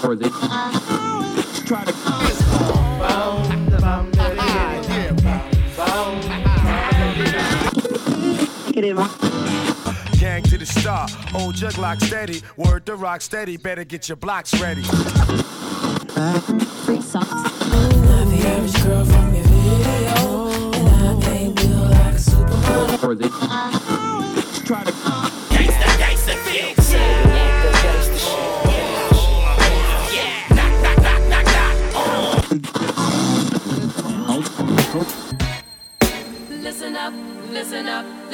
Try to Gang to the star, old jug lock steady, word to rock steady, better get your blocks ready. Free socks. Not the average girl from your video, and I ain't built like a supermodel. try to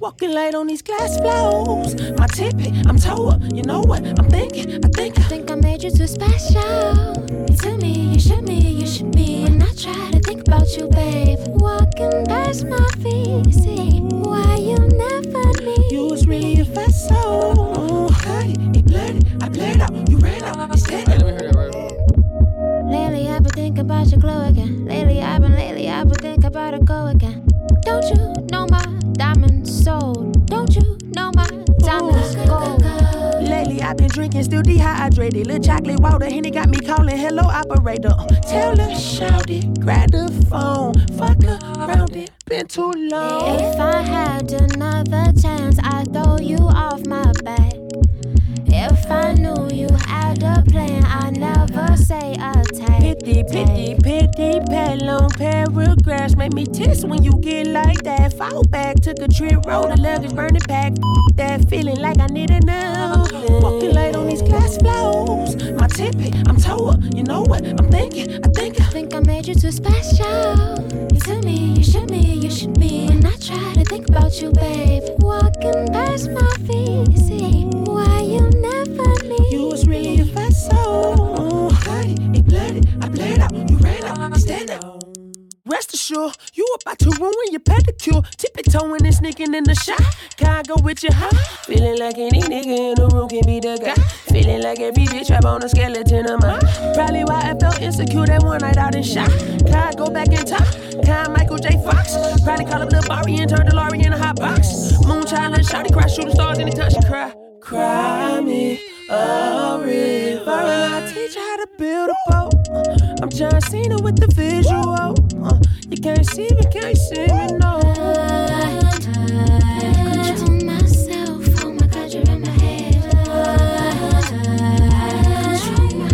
Walking light on these glass floors. My tippy, I'm toe up. You know what? I'm thinking, I think I Think I made you too special. You tell me you should me, you should be, and I try to think about you, babe. Walking past my feet, see why you never leave. you was really a vessel. Cut it, it blurred it, I blurred out. You ran out, instead. Lately I've been thinking about your glow again. Lately I've been, lately I've been thinking about it go again. Don't you know my diamonds sold? Don't you know my diamonds gold? Lately I've been drinking, still dehydrated. Little chocolate water, Henny got me calling hello operator. Tell her, shout it, grab the phone, fuck around it. Been too long. If I had another chance, I'd throw you off my back. If I knew you had a plan, I'd never say a take. Pity, pity, pity, pet long paragraphs make me tiss when you get like that. Fall back, took a trip, rolled the luggage, burning pack. That feeling like I need a now. Walking light on these glass floors. My tippy, I'm toe. You know what? I'm thinking, I think I think I made you too special. You tell me you should me, you should be, and I try to think about you, babe. Walking past my feet, see why you never leave. You was Rest assured, you about to ruin your pedicure. Tippy toeing and sneaking in the shot. Can I go with you, huh? Feeling like any nigga in the room can be the guy. Feeling like every bitch rap on a skeleton of mine. Probably why I felt insecure that one night out in shot. Can I go back in time? Can I Michael J. Fox? Probably call up Lil Bari and turn DeLorean in a hot box. Moonchild, let shawty cry, shooting stars anytime she cry. Cry me a river. I teach you how to build a boat. I'm John Cena with the visual. You can't see me, can't see me, no. Control myself, oh my God, you're in my head. Control my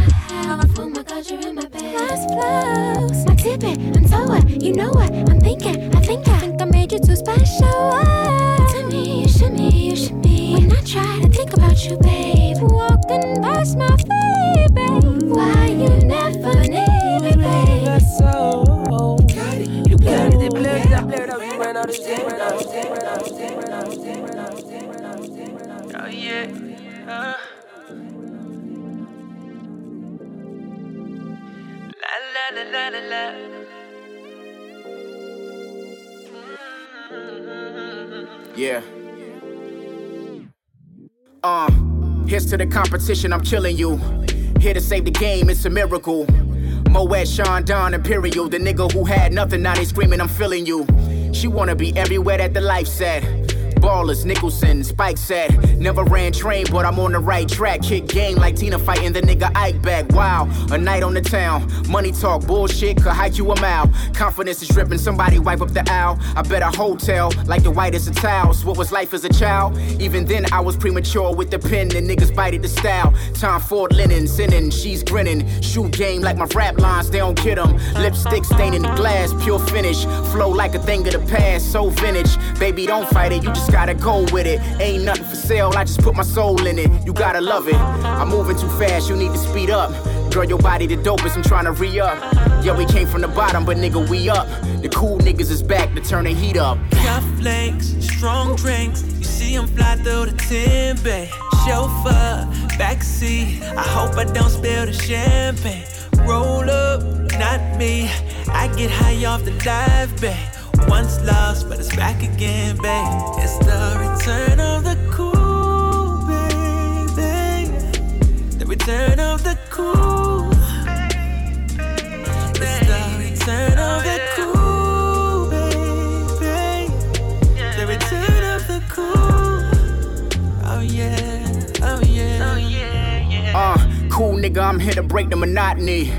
oh my God, you're in my bed. Last flows, I'm tipping, I'm towing, you know what? I'm thinking, I think I think I made you too special. To me, you should me, you should be. When I try to think about you, babe, walking past my feet, babe. Why you never need me, babe? That's so. Got it, you got it, it blurred it blurred out. You ran out of shit, ran out of shit, ran out of shit, ran out of shit, ran out of shit, ran out of shit. Oh yeah. Uh. La la la la la la. Yeah. Uh, here's to the competition, I'm chilling you. Here to save the game, it's a miracle. Moet, Chandon, Imperial, the nigga who had nothing, now they screaming, I'm feeling you. She wanna be everywhere that the life said. Ballers, Nicholson, Spike said. Never ran train, but I'm on the right track. Kick game like Tina fighting the nigga Ike back. Wow, a night on the town. Money talk, bullshit, could hike you a mile. Confidence is dripping, somebody wipe up the owl. I bet a hotel, like the whitest of towels. What was life as a child? Even then, I was premature with the pen, and niggas bited the style. Tom Ford linen, sinning, she's grinning. Shoe game like my rap lines, they don't get them. Lipstick staining the glass, pure finish. Flow like a thing of the past, so vintage. Baby, don't fight it, you just gotta go with it. Ain't nothing for sale, I just put my soul in it. You gotta love it. I'm moving too fast, you need to speed up. Girl, your body the dopest, I'm trying to re up. Yeah, we came from the bottom, but nigga, we up. The cool niggas is back to turn the heat up. Cufflinks, strong drinks, you see them fly through the timber. Chauffeur, backseat, I hope I don't spill the champagne. Roll up, not me, I get high off the live, babe. Once lost, but it's back again, babe. It's the return of the cool, baby. The return of the cool. It's the return of the cool, baby. The return of the cool. Oh yeah, oh yeah, oh yeah. yeah. Uh, cool nigga, I'm here to break the monotony.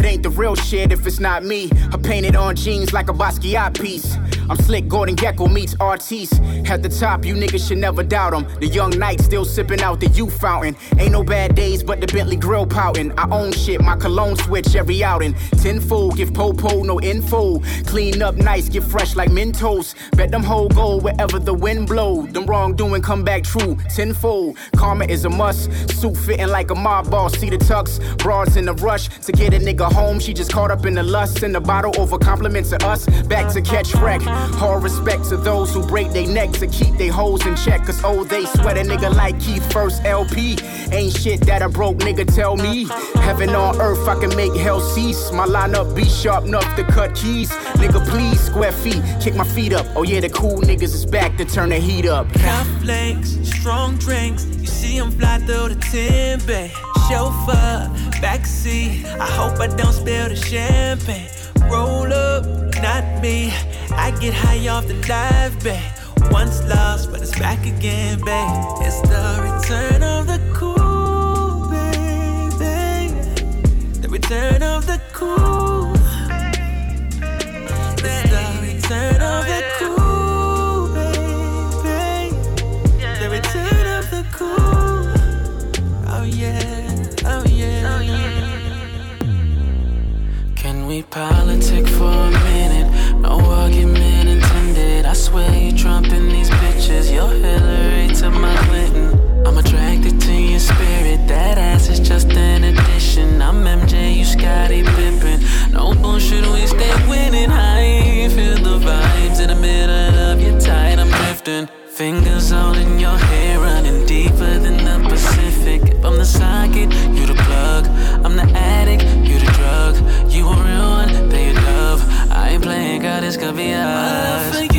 It ain't the real shit if it's not me. I painted on jeans like a Basquiat piece. I'm slick, Gordon Gekko meets Artiste. At the top, you niggas should never doubt him. The young knight still sipping out the youth fountain. Ain't no bad days, but the Bentley grill pouting. I own shit, my cologne switch every outing. Tenfold, give Popo no info. Clean up nice, get fresh like Mentos. Bet them whole go wherever the wind blow. Them wrongdoing come back true, tenfold. Karma is a must. Suit fitting like a mob boss. See the tux, broads in the rush to get a nigga home. She just caught up in the lust in the bottle over compliments of us. Back to catch wreck. All respect to those who break their necks and keep their hoes in check. Cause oh, they sweat a nigga like Keith first LP. Ain't shit that a broke nigga tell me. Heaven on earth, I can make hell cease. My lineup be sharp enough to cut keys. Nigga, please, square feet, kick my feet up. Oh yeah, the cool niggas is back to turn the heat up. Cufflinks, strong drinks, you see them fly through the timber. Chauffeur, backseat, I hope I don't spill the champagne. Roll up, not me, I get high off the live, babe. Once lost, but it's back again, babe. It's the return of the cool, baby. The return of the cool. It's the return of the we politic for a minute? No argument intended. I swear you trumping these bitches. You're Hillary to my Clinton. I'm attracted to your spirit. That ass is just an addition. I'm MJ, you Scottie Pippen. No bullshit, we stay winning. I feel the vibes in the middle of your tight. I'm drifting. Fingers all in your hair, running deeper than the Pacific. If I'm the socket, you the plug. I'm the addict, you the drug. Playing, God, this could be us.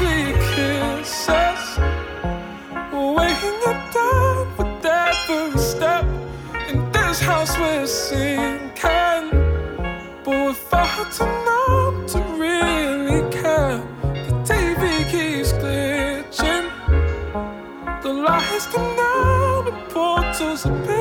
we're Waking up down with every step in this house where sin can. But we're far too numb to really care. The TV keeps glitching. The lights come out, portals appear.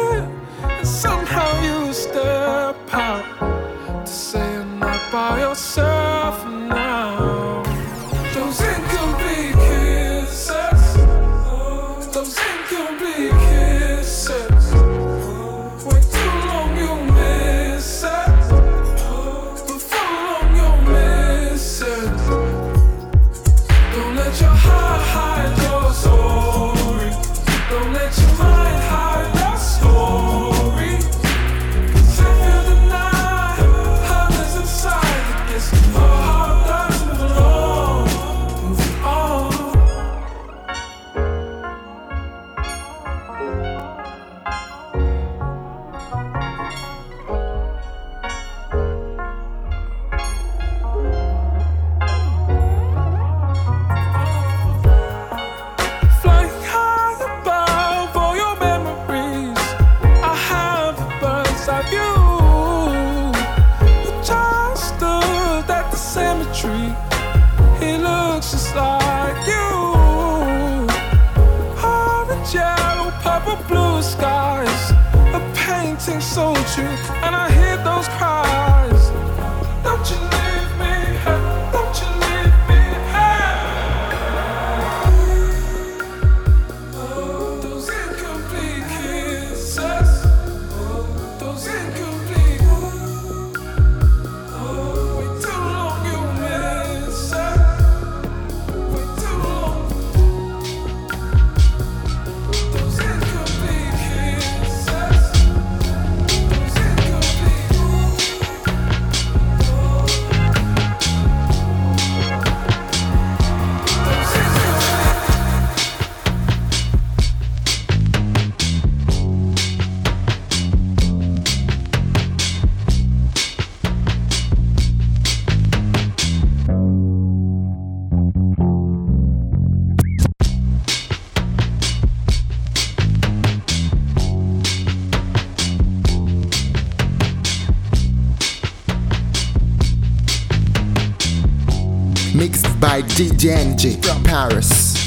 By DJ Enjay from Paris.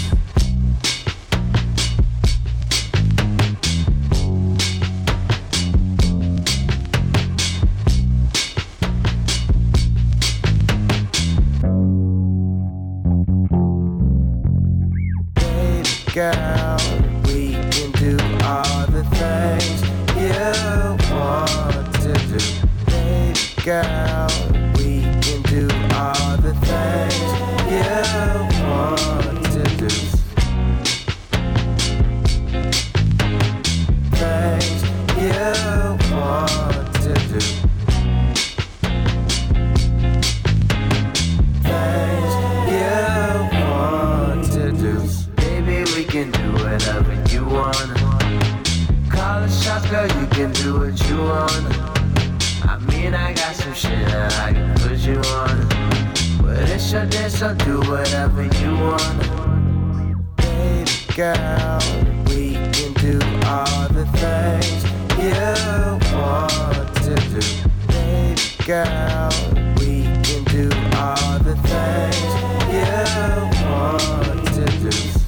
girl, we can do all the things you want to do. Baby girl, can do what you wanna. I mean, I got some shit that I can put you on. But it's your day, so do whatever you wanna. Baby girl, we can do all the things you want to do. Baby girl, we can do all the things you want to do.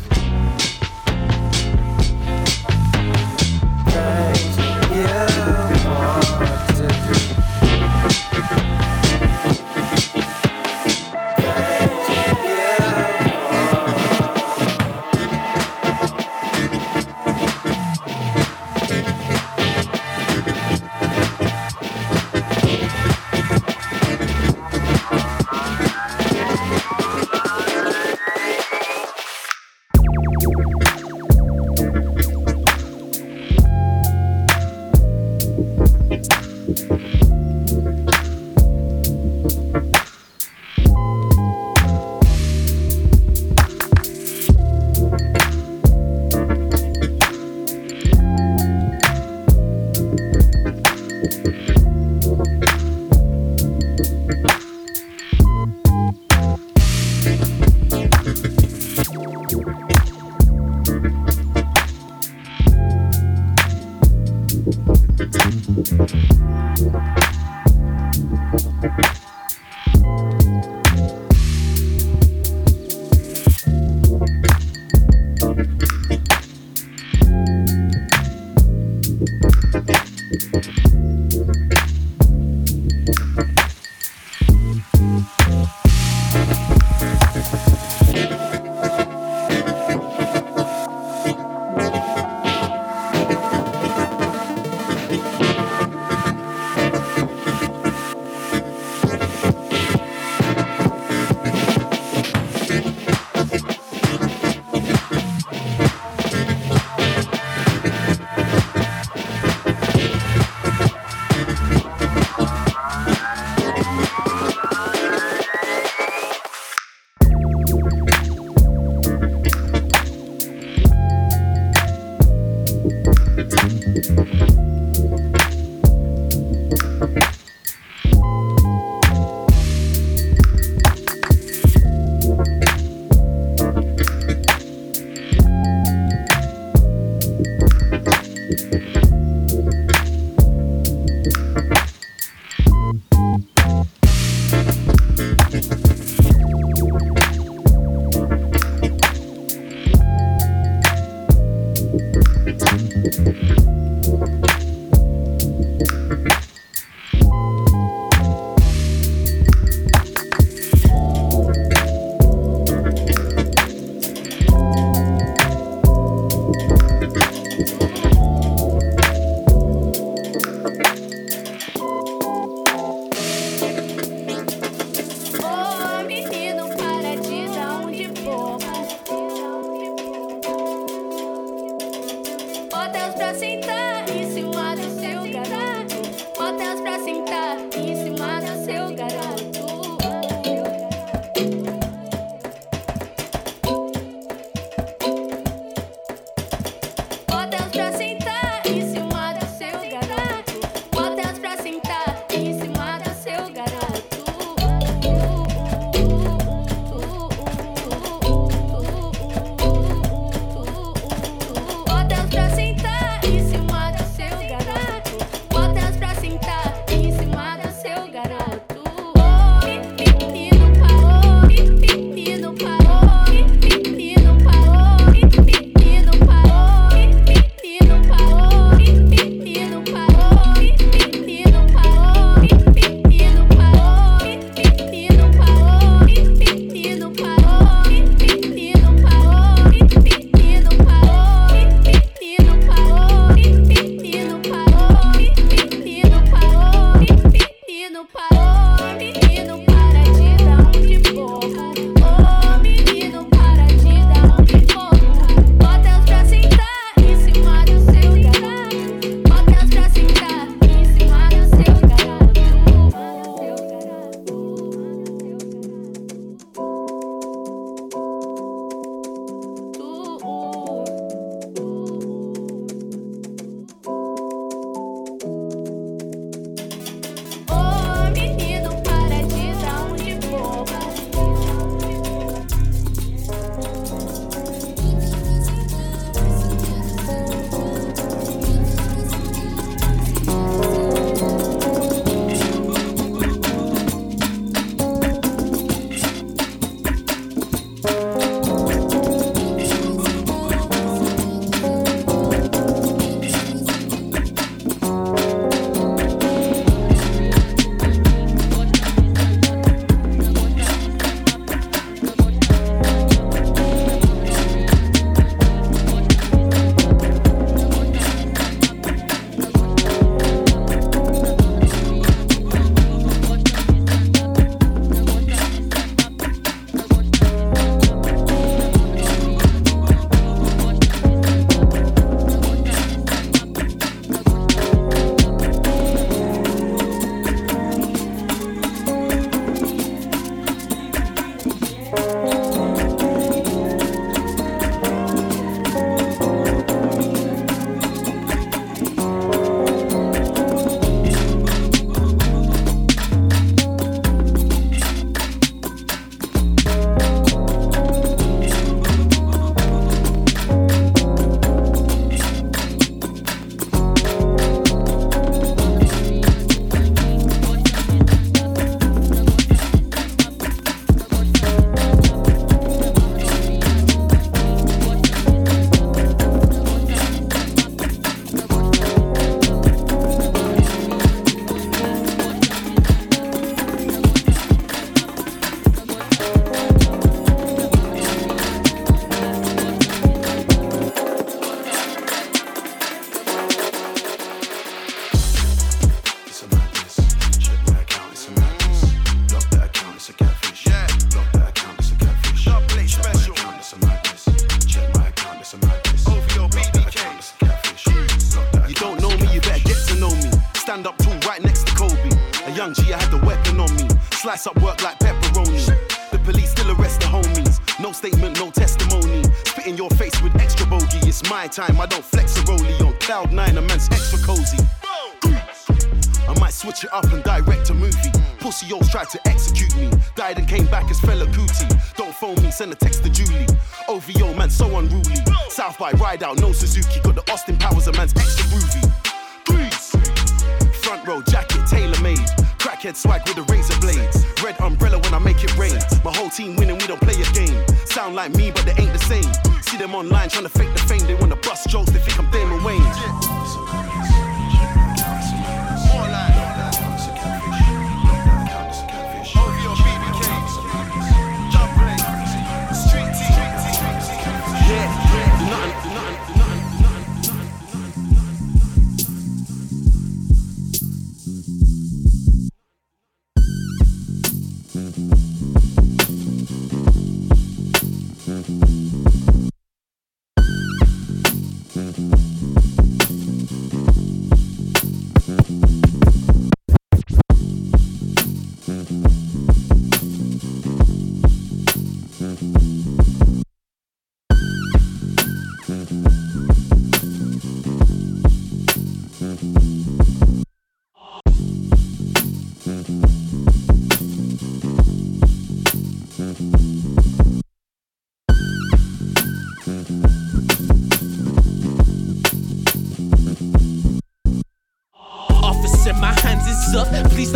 Tried to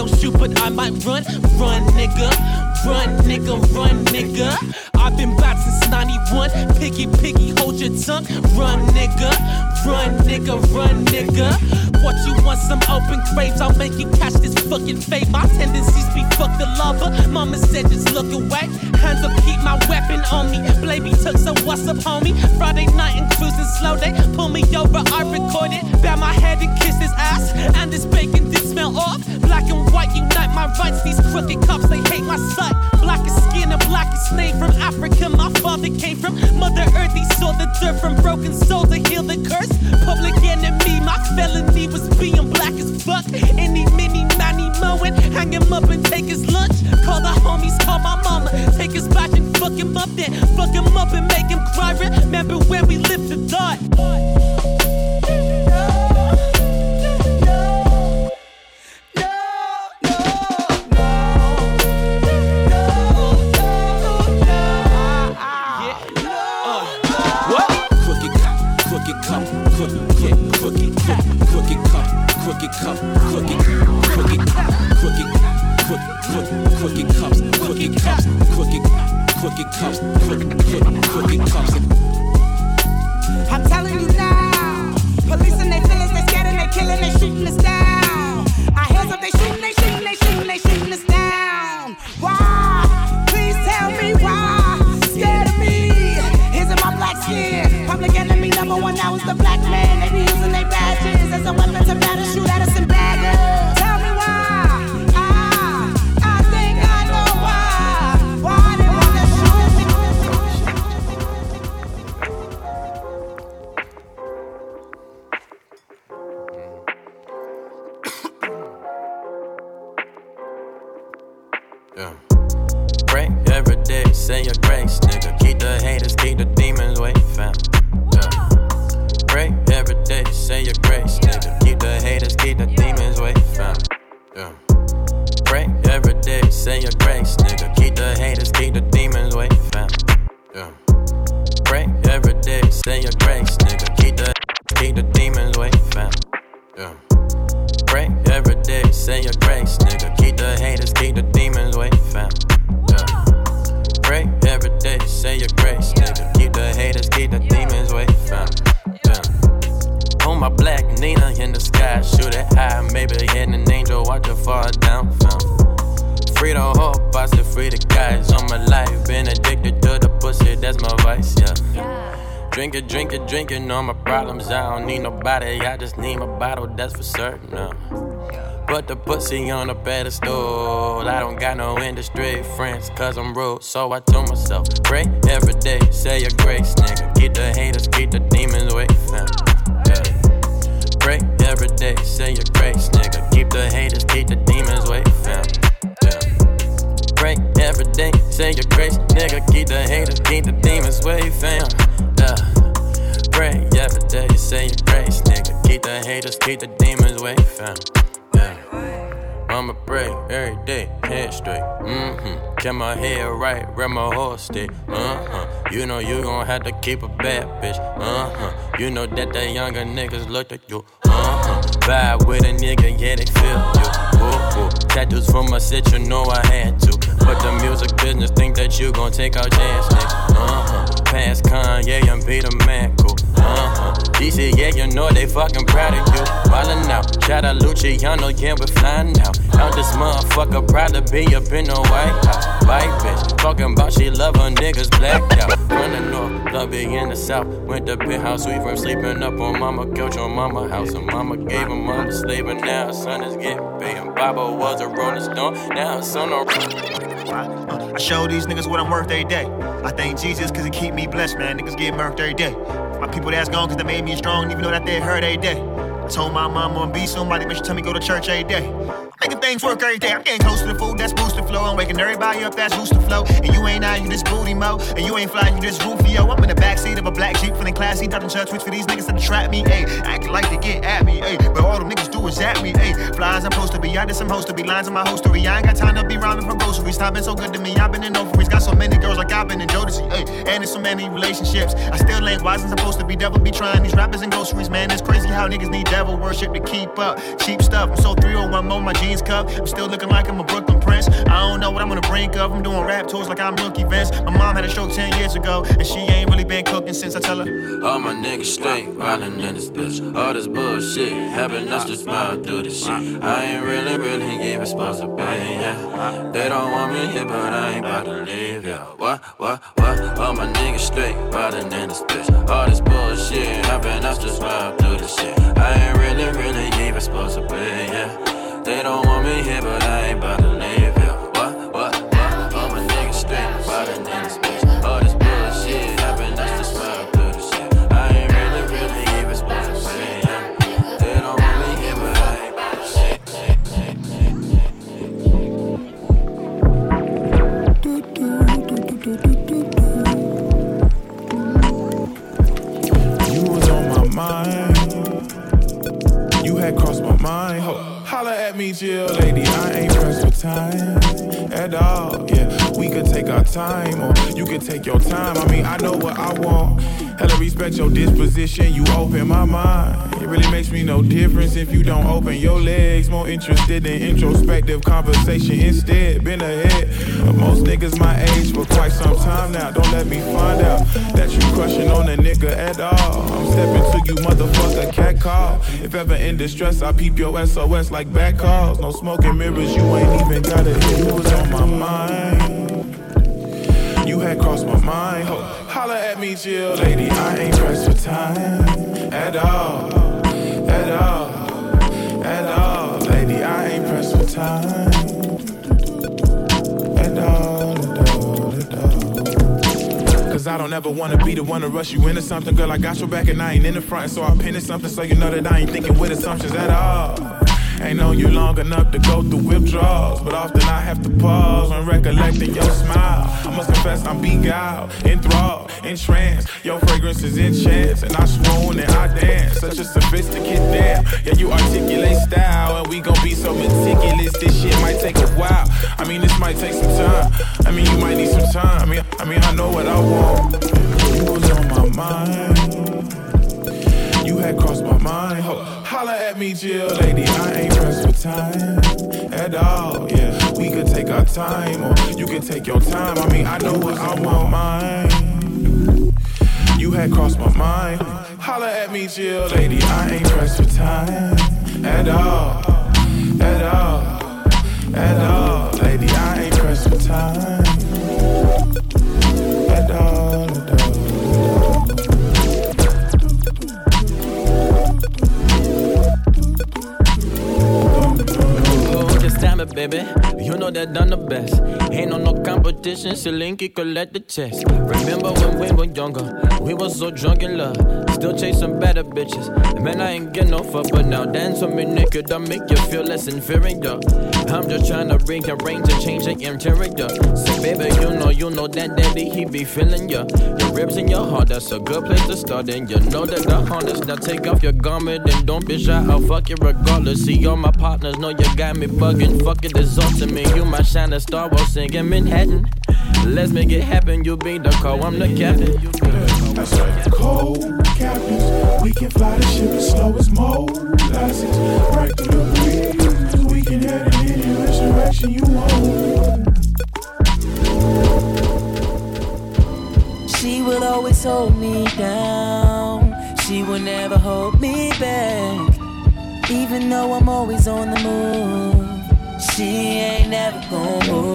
Don't shoot, but I might run. Run, nigga. Run, nigga. Run, nigga. I've been bad since 91. Piggy, piggy, hold your tongue. Run, nigga. Run, nigga. Run, nigga. What you want? Some open graves. I'll make you catch this fucking fate. My tendencies be fuck the lover. Mama said just look away. Hands up, keep my weapon on me. Blavey took, so what's up, homie? Friday night and cruising slow. They pull me over, I record it. Bow my head and kiss his ass. And this bacon did smell off. Black and white unite my rights. These crooked cops, they hate my Black is skin and black is name from Africa. My father came from Mother Earth. He saw the dirt from broken soul to heal the curse. Public enemy, my felony was being black as fuck. Any mini manny mowing, hang him up and take his lunch. Call the homies, call my mama, take his badge and fuck him up then. Fuck him up and make him cry. Remember when we lived to die. Crooked crooked, crooked, crooked, crooked, crooked cops, crooked cops, crooked, crooked cops, crooked, crooked, cops. I'm telling you now. Police and they feelings, they scared and they killing, they shooting us down. Our heels up, they shooting, they shooting, they shooting, they shooting us down. Why? Please tell me why. Scared of me. Is it my black skin? Public enemy number one now is the black man. body, I just need my bottle, that's for certain. Uh. Put the pussy on a pedestal. I don't got no industry friends, cause I'm rude. So I told myself, pray every day, say your grace, nigga. Keep the haters, keep the demons away, from Yeah. Pray every day, say your grace, nigga. Keep the haters, keep the demons away, from Yeah. Pray every day, say your grace, nigga. Keep the haters, keep the demons away, fam found. Yeah. Every day you say your grace, nigga. Keep the haters, keep the demons you found. Yeah. I'ma pray every day, head straight. Mm-hmm. Get my head right, where my horse stay. Uh-huh. You know you gon' have to keep a bad bitch. Uh-huh. You know that the younger niggas look at you. Uh-huh. Vibe with a nigga, yeah, they feel you. Ooh. Tattoos from my set, you know I had to. But the music business think that you gon' take our chance, nigga. Uh-huh. Past Kanye and Peter Man, Uh-huh. DC, yeah, you know they fucking proud of you. Ballin' out. Shout out Luciano, yeah, we're flying out. Out this motherfucker, proud to be up in the White House. White bitch, talking about she love her niggas blacked out. From the north, love be in the south. Went to penthouse, we from sleeping up on mama couch on mama house. And mama gave him up to slave, but now her son is getting paid. And Baba was a rolling stone, now her son on. I show these niggas what I'm worth every day. I thank Jesus cause he keep me blessed, man. Niggas get murked every day. My people that's gone cause they made me strong, even though that they hurt every day. Told my mom I'm be somebody, but she tell me go to church every day. Making things work every day. I'm getting close to the food, that's boosted flow. I'm waking everybody up, that's booster flow. And you ain't out, you just booty mo. And you ain't fly, you just Rufio. I'm in the backseat of a black Jeep, feeling classy, ducking church which for these niggas to trap me, ayy. Acting like they get at me, ayy. But all them niggas do is at me, ayy. Flies I'm supposed to be, I did some host to be lines in my hostery. I ain't got time to be rhyming from groceries. Stop been so good to me, I've been in ovaries. Got so many girls like I've been in Jodeci, ayy. And in so many relationships. I still ain't wise and supposed to be devil be trying these rappers and groceries, man. It's crazy how niggas need devil worship to keep up. Cheap stuff, I'm so 301 more my jeans cup. I'm still looking like I'm a Brooklyn Prince. I don't know what I'm gonna brink of. I'm doing rap tours like I'm Mookie Vince. My mom had a stroke 10 years ago, and she ain't really been cooking since I tell her. All my niggas straight, riding in this bitch. All this bullshit, having us to smile through this shit. I ain't really, really give responsibility, yeah. They don't want me here, but I ain't about to leave, yeah. What, what, what? All my niggas straight, riding in this bitch. All this bullshit, having us to smile through this shit. I ain't really, really give responsibility, yeah. They don't want me here, but I ain't about to leave, mind. Ho, holla at me, Jill, lady. I ain't pressed for time at all. Yeah, we could take our time, or you could take your time. I mean, I know what I want. Hella respect your disposition. You open my mind. It really makes me no difference if you don't open your legs. More interested in introspective conversation instead. Been ahead of most niggas my age for quite some time now. Don't let me find out that you crushing on a nigga at all. I'm stepping to you, motherfucker, cat call. If ever in distress, I peep your SOS like back calls. No smoking mirrors, you ain't even got it. You was on my mind. Had crossed my mind. Ho, holla at me, Jill, lady. I ain't pressed for time at all, at all, at all, lady. I ain't pressed for time at all, at all, at all. Cause I don't ever wanna be the one to rush you into something, girl. I got your back and I ain't in the front, so I pin it something so you know that I ain't thinking with assumptions at all. Ain't known you long enough to go through withdrawals, but often I have to pause when recollecting your smile. I must confess I'm beguiled, enthralled, entranced. Your fragrance is enchants, and I swoon and I dance. Such a sophisticated damn. Yeah, you articulate style, and we gon' be so meticulous. This shit might take a while. I mean, this might take some time. I mean, you might need some time. I mean, I mean, I know what I want. You was on my mind. Had crossed my mind. Ho, holla at me, Jill, lady. I ain't pressed for time at all. Yeah, we could take our time, or you could take your time. I mean, I know what's on my mind. You had crossed my mind. Holla at me, Jill, lady. I ain't pressed for time at all, at all, at all, lady. I ain't pressed for time at all, at all. Baby. You know that I'm the best. Ain't on no competition, Selinky collect the checks. Remember when we were younger, we was so drunk in love. Still chasing better bitches. Man, I ain't get no fuck, but now dance with me naked, I make you feel less inferior. I'm just trying to rearrange and change the interior. So, baby, you know, you know that daddy, he be feeling ya. Your ribs in your heart, that's a good place to start. And you know that the harness, now take off your garment and don't be shy, I'll fuck you regardless. See, all my partners know you got me bugging. It, it's ultimate. You my shining star while singing Manhattan. Let's make it happen, you be the call, I'm the captain. That's right. Cold captains, we can fly the ship as slow as molasses. Right through the breeze, we can head in any direction you want. She will always hold me down. She will never hold me back. Even though I'm always on the move, she ain't never gonna move.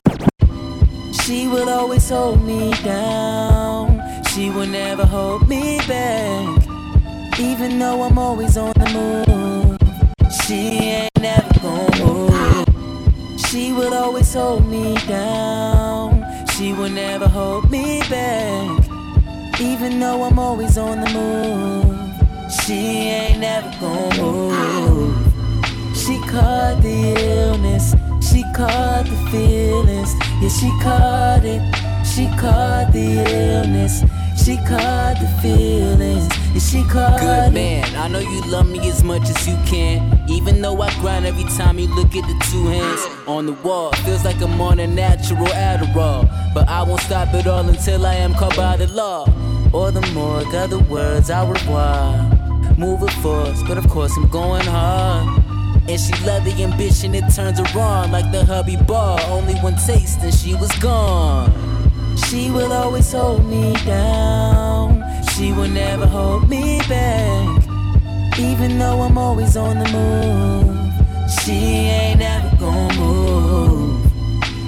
She will always hold me down. She will never hold me back. Even though I'm always on the move, she ain't never gonna move. She will always hold me down. She will never hold me back. Even though I'm always on the move, she ain't never gonna move. She caught the illness, she caught the feelings, yeah, she caught it. She caught the illness, she caught the feelings, yeah, she caught Good it. man, I know you love me as much as you can. Even though I grind every time you look at the two hands on the wall. Feels like I'm on a natural Adderall. But I won't stop it all until I am caught by the law. Or the morgue, other words, au revoir. Moving force, but of course I'm going hard. And she love the ambition, it turns her on like the hubby bar. Only one taste and she was gone. She will always hold me down. She will never hold me back. Even though I'm always on the move, she ain't ever gonna move.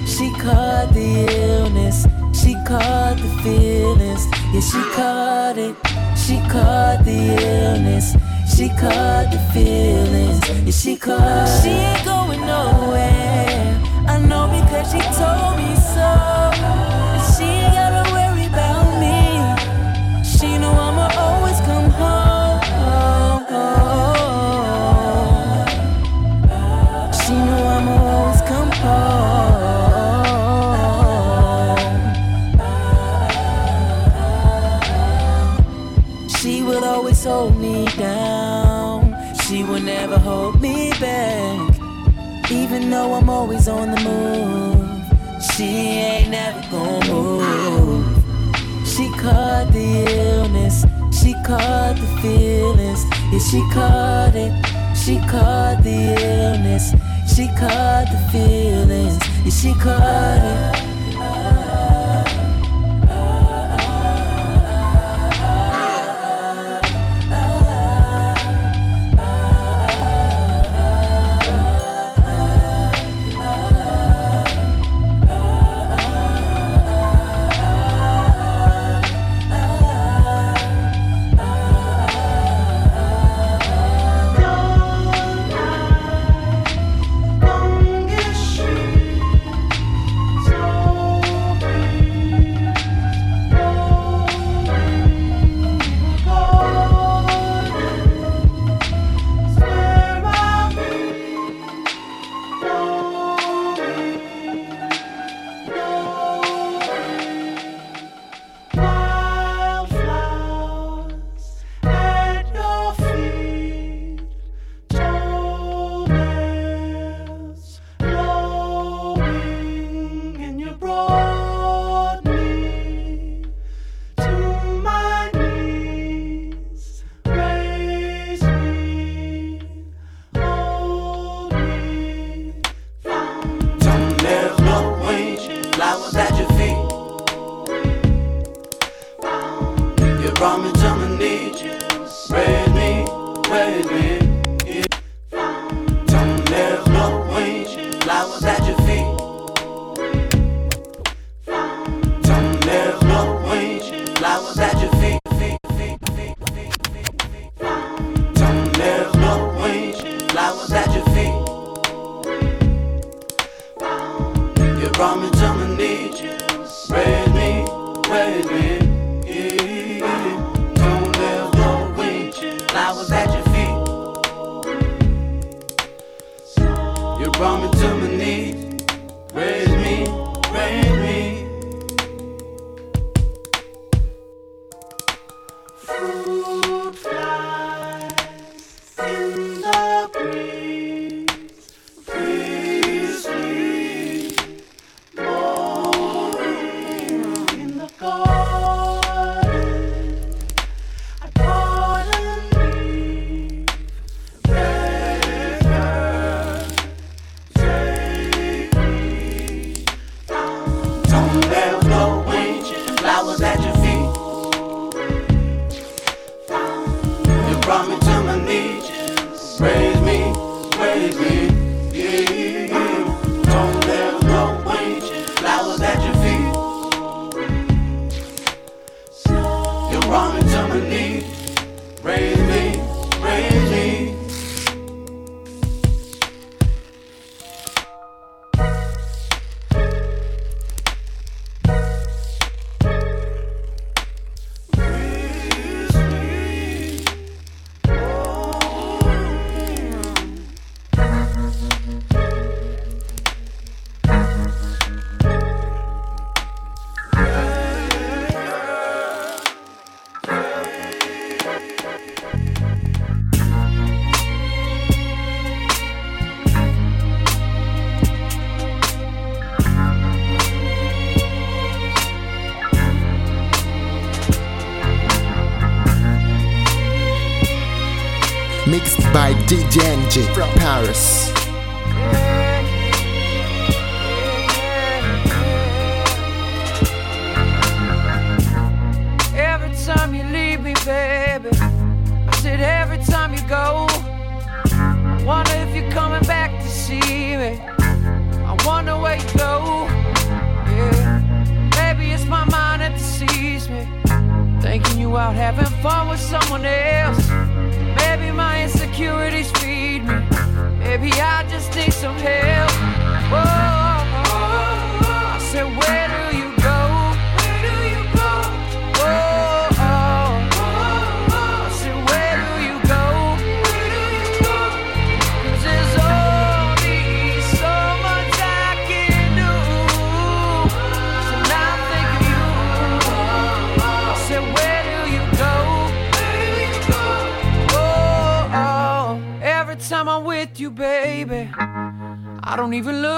She caught the illness, she caught the feelings, yeah, she caught it. She caught the illness, she caught the feelings, yeah, she caught She ain't going nowhere. I know because she told me so. Though I'm always on the move, she ain't never gonna move. She caught the illness, she caught the feelings, yeah, she caught it. She caught the illness, she caught the feelings, yeah, she caught it. DJ Enjay from Paris.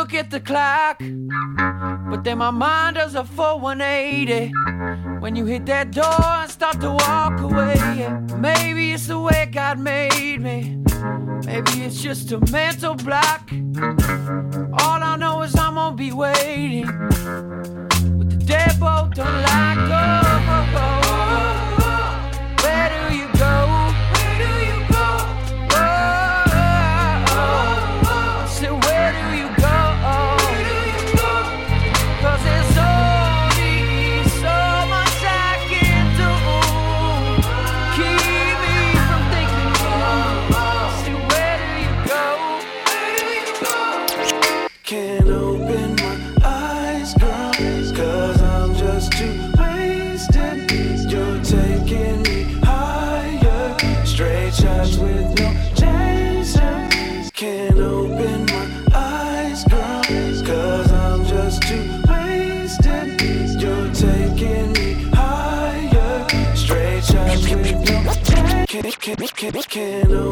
look at the clock, but then my mind does a full 180. When you hit that door and start to walk away, maybe it's the way God made me. Maybe it's just a mental block. All I know is I'm gonna be waiting. But the devil don't like us. can't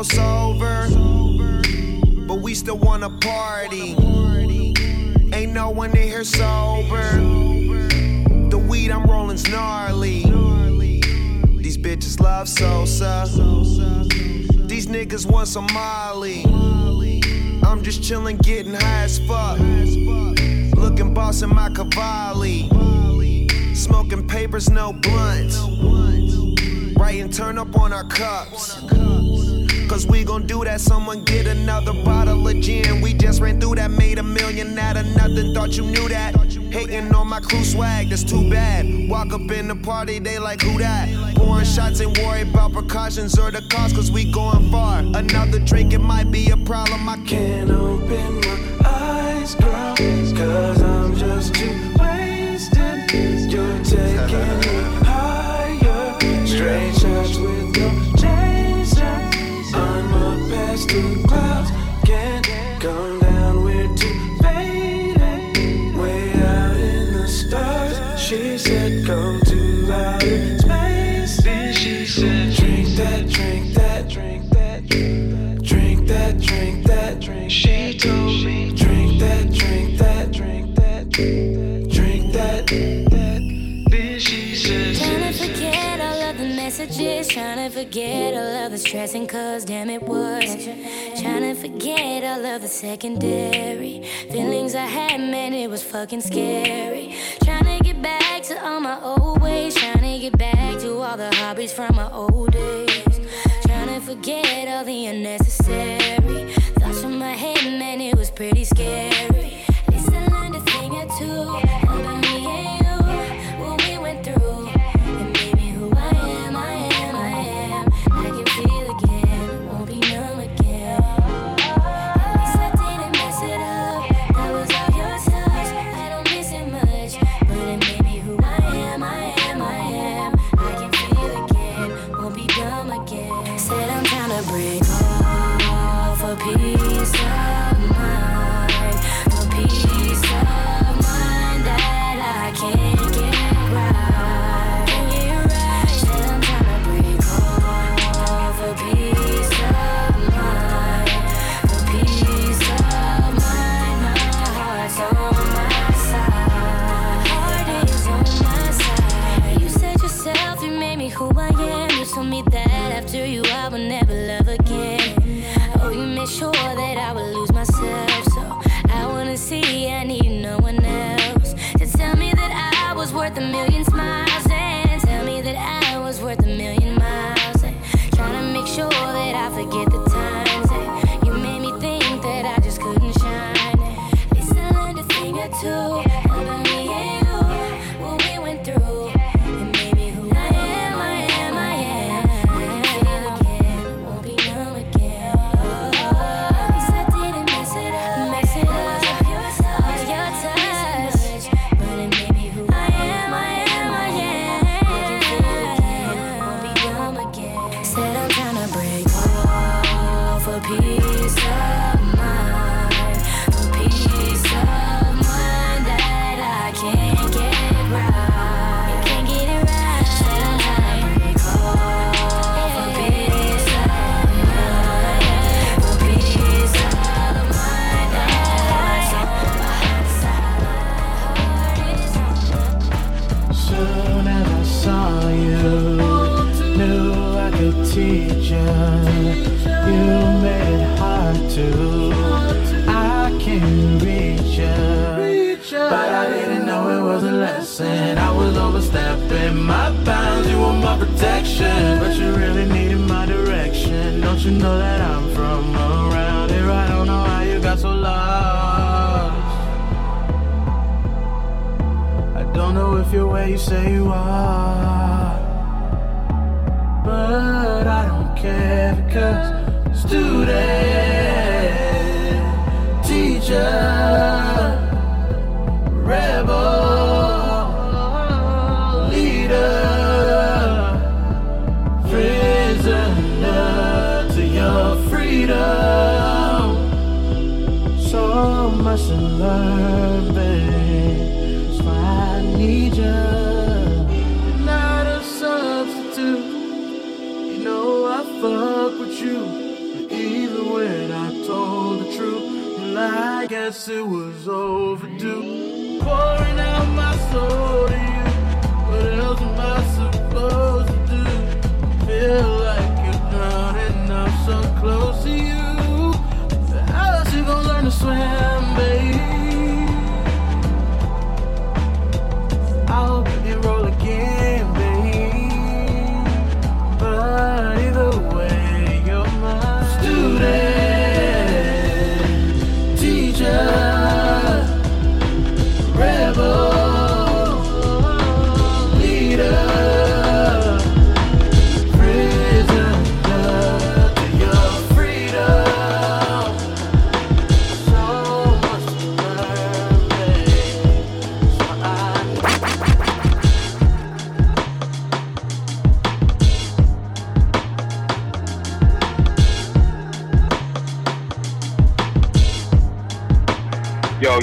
almost over, but we still wanna party. Ain't no one in here sober. The weed I'm rolling's gnarly. These bitches love Sosa. These niggas want some Molly. I'm just chilling, getting high as fuck. Looking boss in my Cavalli. Smoking papers, no blunts. Writing turn up on our cups. Cause we gon' do that. Someone get another bottle of gin. We just ran through that, made a million out of nothing. Thought you knew that. Hating on my crew swag, that's too bad. Walk up in the party, they like, who that? Pouring shots, and worry about precautions or the cost, cause we going far. Another drink, it might be a problem. I can't open my eyes, girl, cause I'm just too wasted. You're taking me higher, straight shots with no the clouds, can't come down, we're too faded. Way out in the stars, she said, come to outer space. Then she said, drink that, drink that, drink that, drink that, drink that, drink. She told me, drink that, drink that, drink that, drink that. Trying to forget all of the stressing, cause damn it was. Trying to forget all of the secondary feelings I had, man, it was fucking scary. Trying to get back to all my old ways, trying to get back to all the hobbies from my old days. Trying to forget all the unnecessary thoughts from my head, man, it was pretty scary. At least I learned a thing or two you say you are, but I don't care because student, teacher, guess it was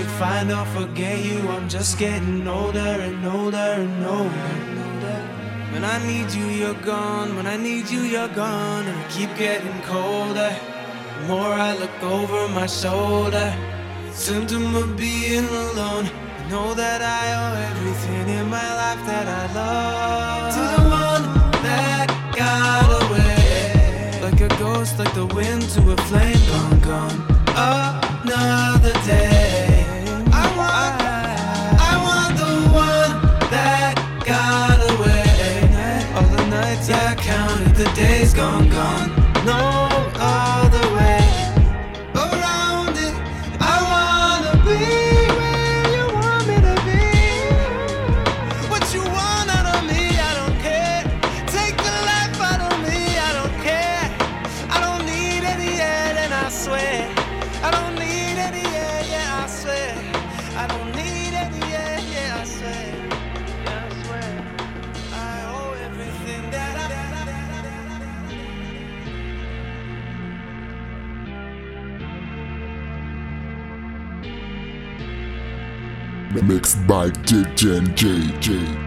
should find or forget you. I'm just getting older and older and older. When I need you, you're gone. When I need you, you're gone. And I keep getting colder. The more I look over my shoulder, symptom of being alone. I know that I owe everything in my life that I love to the one that got away. Like a ghost, like the wind to a flame gone, gone. Another day. days gone, gone. No. by DJ J. J.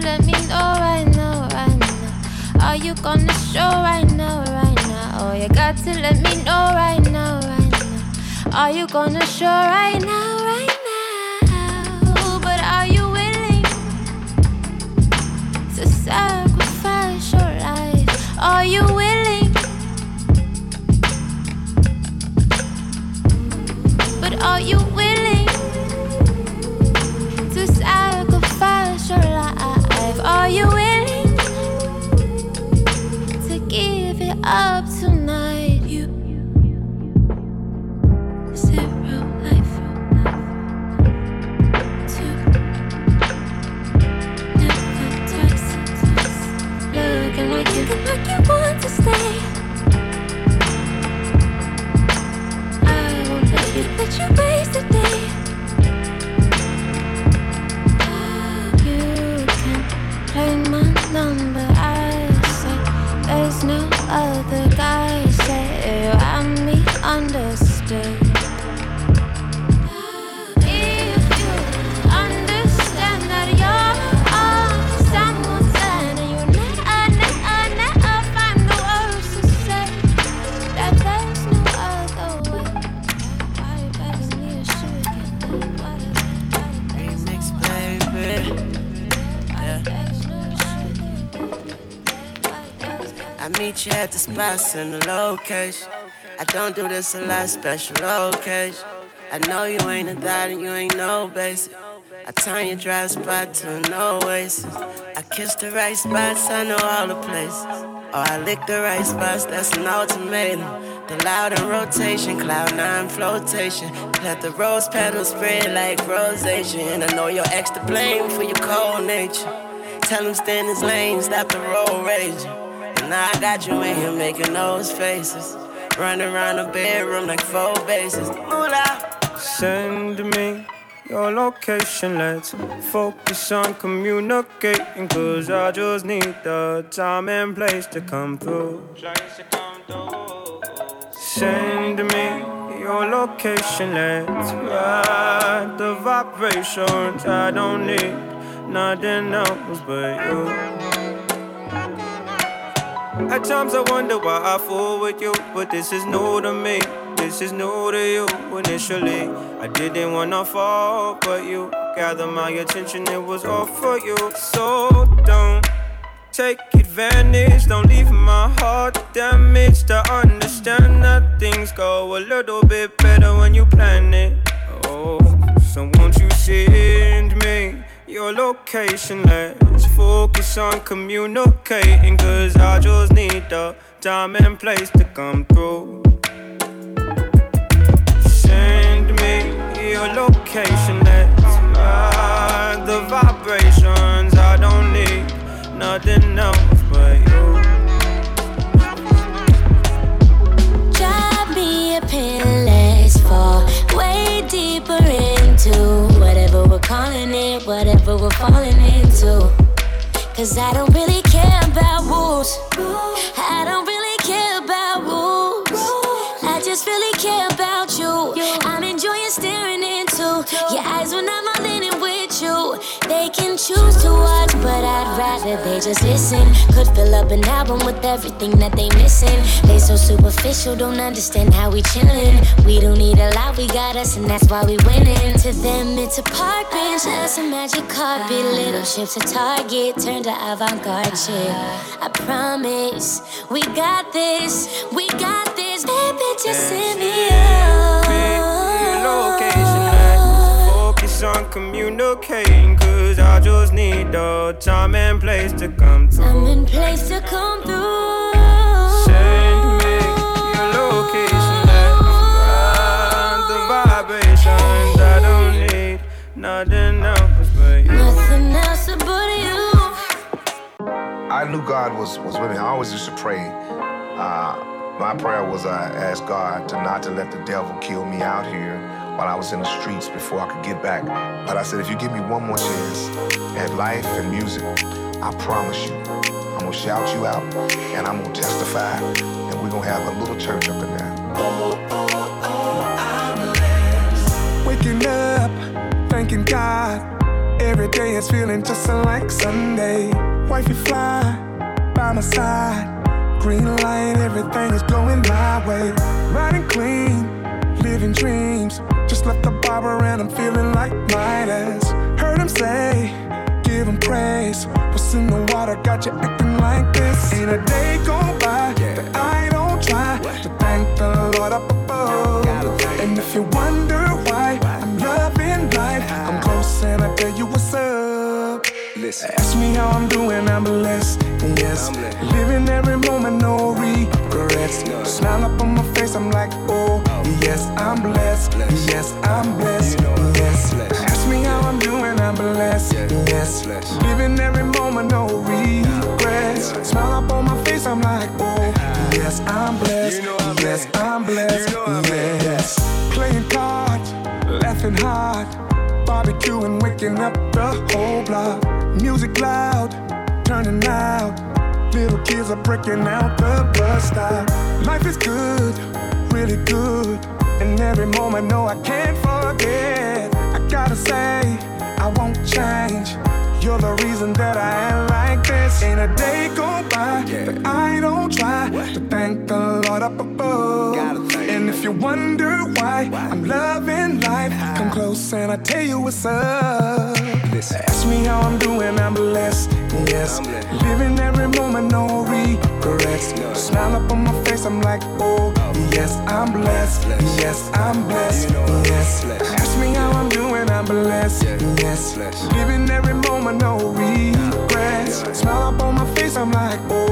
to let me know right now, right now. Are you gonna show right now, right now? Oh, you got to let me know right now, right now. Are you gonna show right now, right now? But are you willing to sacrifice your life? Are you willing? Up You at the spots and the location. I don't do this a lot, special occasion. I know you ain't a dot and you ain't no basic. I turn your dry spot to an oasis. I kiss the right spots, I know all the places. Or I lick the right spots, that's an ultimatum. The loud in rotation, cloud nine flotation. Let the rose petals spread like rosation. And I know you're extra blame for your cold nature. Tell him stay in his lane, stop the road raging. Now I got you in here making those faces. Running around the bedroom like four bases. Moolah. Send me your location. Let's focus on communicating. Cause I just need the time and place to come through. Send me your location. Let's ride the vibrations. I don't need nothing else but you. At times I wonder why I fool with you, but this is new to me. This is new to you. Initially, I didn't wanna fall, but you gathered my attention. It was all for you. So don't take advantage. Don't leave my heart damaged. I understand that things go a little bit better when you plan it. Oh, so won't you send me your location? Let's focus on communicating. Cause I just need the time and place to come through. Send me your location. Let's ride the vibrations. I don't need nothing falling into. Cause I don't really care about rules. I don't really care about rules. I just really care about you. I'm enjoying staring into your eyes when I'm all in it with you. They can choose to but I'd rather they just listen. Could fill up an album with everything that they missing. They so superficial, don't understand how we chillin'. We don't need a lot, we got us, and that's why we winning. To them, it's a park bench, that's a magic carpet. Little ships a target, turned to avant-garde shit. I promise, we got this, we got this. Baby, just send me up. Your location. Let's focus on communicating. Cause I just need the time and place to come through. I'm in place to come through. Send me your location. Let's ride the vibrations. I don't need nothing else but you. Nothing else but you. I knew God was, was with me. I always used to pray. Uh, my prayer was I asked God to not to let the devil kill me out here while I was in the streets before I could get back. But I said, if you give me one more chance at life and music, I promise you, I'm gonna shout you out and I'm gonna testify and we're gonna have a little church up in there. Oh, oh, oh, Waking up, thanking God. Every day is feeling just like Sunday. Wifey fly by my side. green light, everything is going my way. Riding clean, living dreams. Just left the barber and I'm feeling like Midas. Heard him say, give him praise. What's in the water got you acting like this? Ain't a day go by that I don't try to thank the Lord up above. And if you wonder why I'm loving life, I'm close and I tell you what's up. Listen. Ask me how I'm doing, I'm blessed. Yes, living every moment, no regrets. Smile up on my face, I'm like, oh, yes, I'm blessed. Yes, I'm blessed. Yes, ask me how I'm doing, I'm blessed. Yes, living every moment, no regrets. Smile up on my face, I'm like, oh, yes, I'm blessed. Yes, I'm blessed. Yes, playing cards, laughing hard, barbecuing, waking up the whole block. Music loud, turning out. Little kids are breaking out the bus stop. Life is good, really good. And every moment, no, I can't forget. I gotta say, I won't change. You're the reason that I am like this. Ain't a day go by that I don't try to thank the Lord up above. And if you wonder why I'm loving life, come close and I tell you what's up. Ask me how I'm doing, I'm blessed. Yes, living every moment, no regrets. Smile up on my face, I'm like, oh, yes, I'm blessed. Yes, I'm blessed. Yes, ask me how I'm doing, I'm blessed. Yes, living every moment, no regrets. Smile up on my face, I'm like, oh,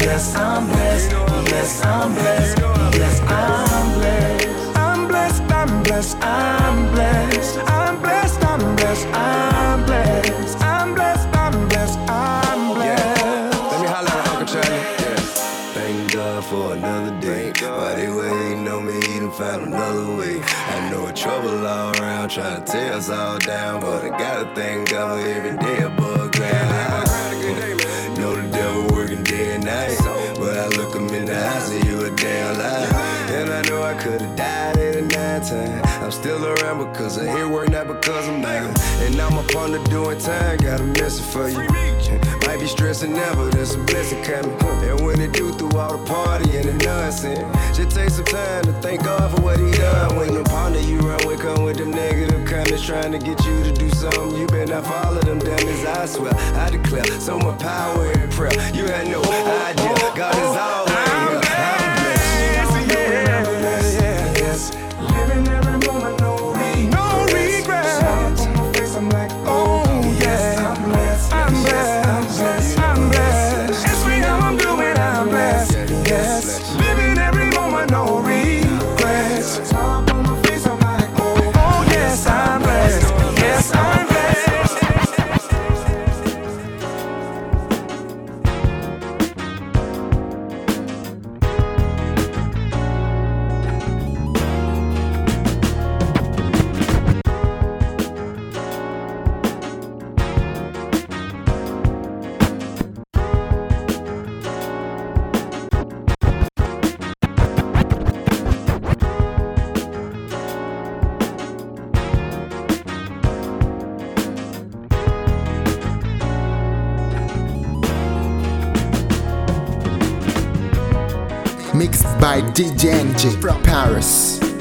yes, I'm blessed. Yes, I'm blessed. Yes, I'm blessed. I'm blessed, I'm blessed, I'm blessed. I'm blessed, I'm blessed, I'm blessed. I'm blessed, found another way. I know trouble all around, trying to tear us all down. But I gotta thank God for every day above ground. Know the devil working day and night. But I look him in the eyes and you a damn lie. And I know I could've still around because I hear work, not because I'm down. And I'm up the doing time, got a message for you. Might be stressing now, but there's a blessing coming. And when it do through all the party and the nonsense, just take some time to thank God for what He done. When the partner you run with come with them negative comments, trying to get you to do something, you better not follow them dummies. I swear, I declare, so much power in prayer. You had no idea, God is all by DJ from Paris.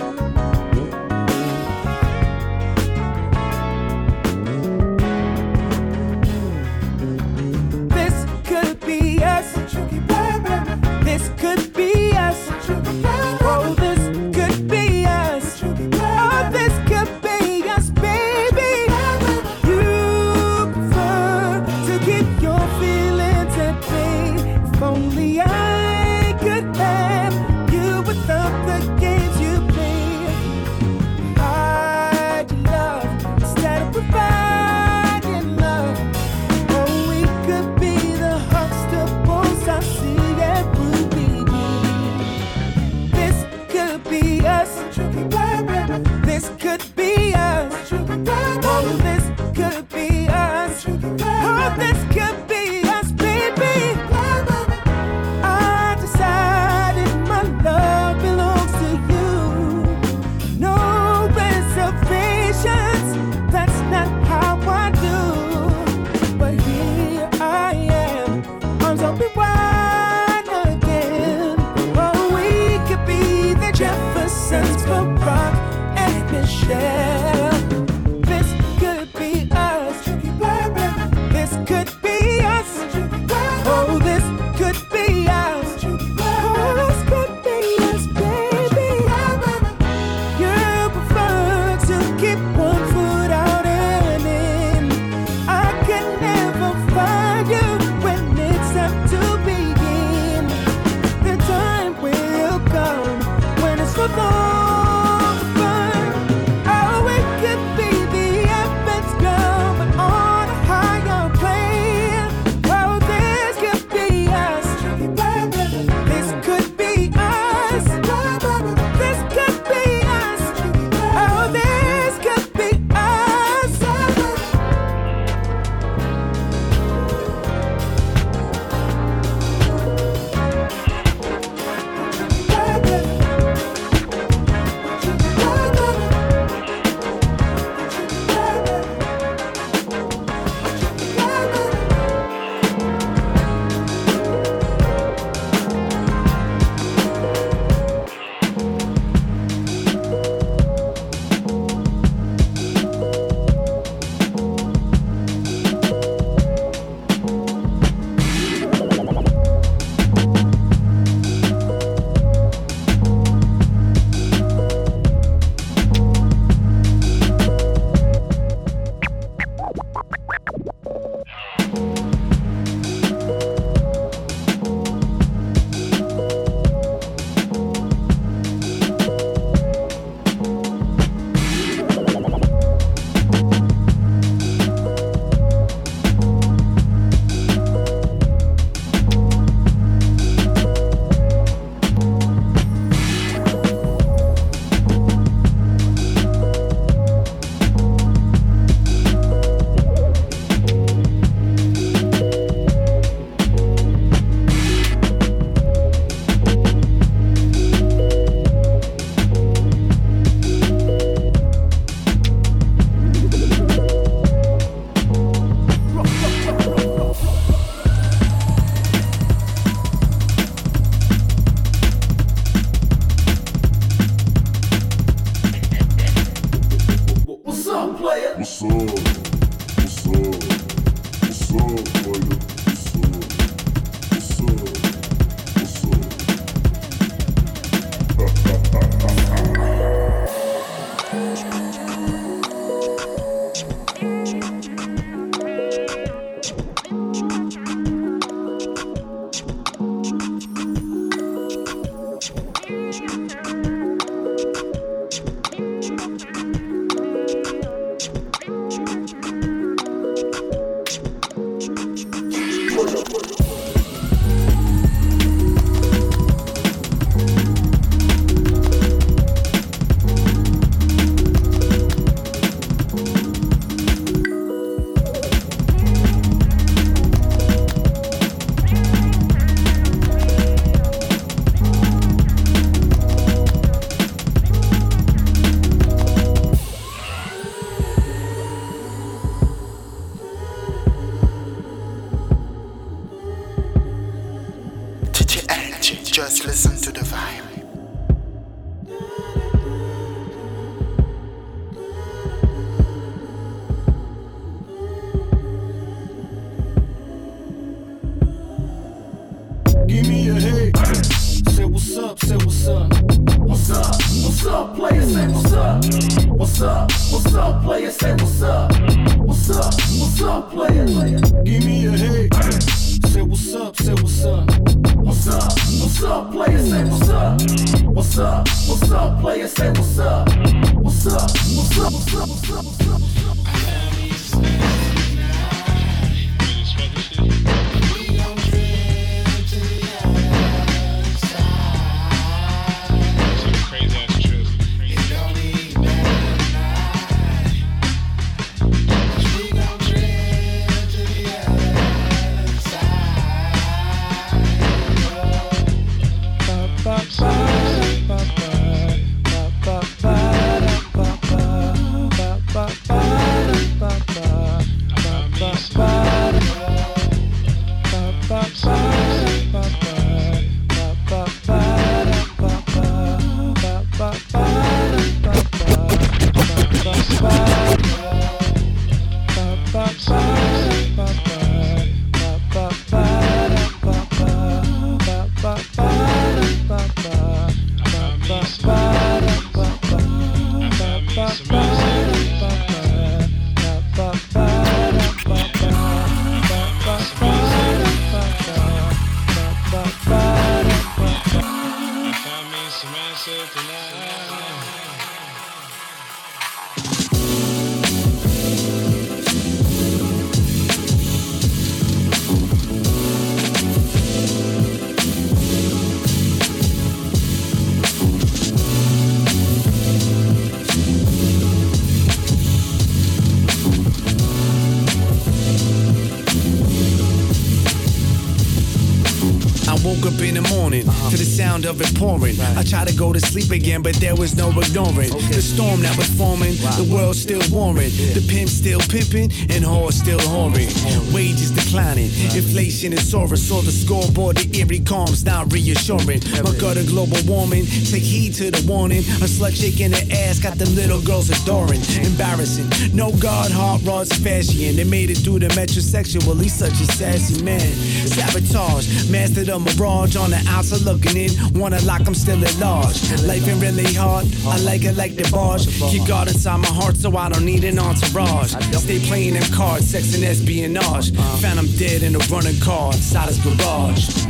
Morning to the sound of it pouring. I try to go to sleep again, but there was no ignoring the storm that was forming. The world still warring, the pimp still pimping, and whore still whoring. Wages declining, inflation is soaring, so the scoreboard, the eerie calms not reassuring. My gutter global warming, take heed to the warning. A slut shaking her ass, got the little girls adoring. Embarrassing, no guard, hot rods, fashion. They made it through the metrosexual, he's such a sassy man. Sabotage, master the mirage on the outside looking in. Wanna lock, I'm still at large. Life ain't really hard, I like it like the barge. Keep God inside my heart so I don't need an entourage. Stay playing them cards, sex and espionage. Found him dead in a running car inside his garage.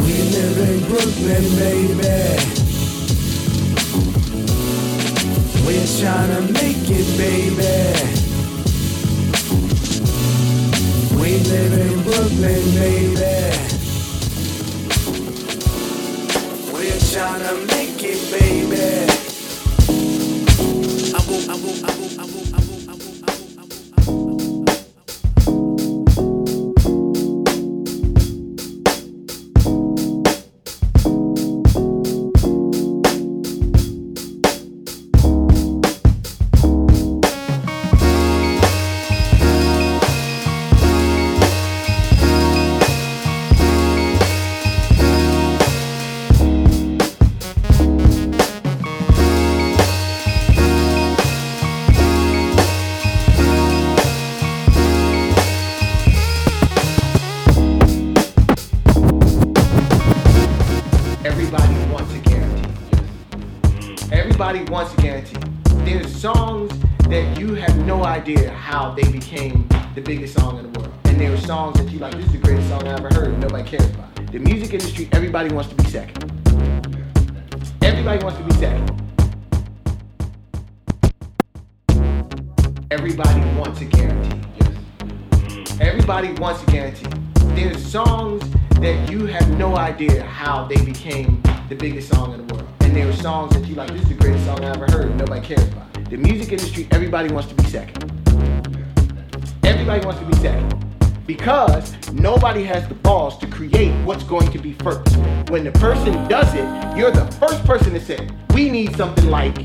We live in Brooklyn, baby. We're trying to make it, baby. We live in Brooklyn, baby. To make it, baby. I will, I will, I will, everybody wants to be second. Everybody wants to be second. Because nobody has the balls to create what's going to be first. When the person does it, you're the first person to say, we need something like.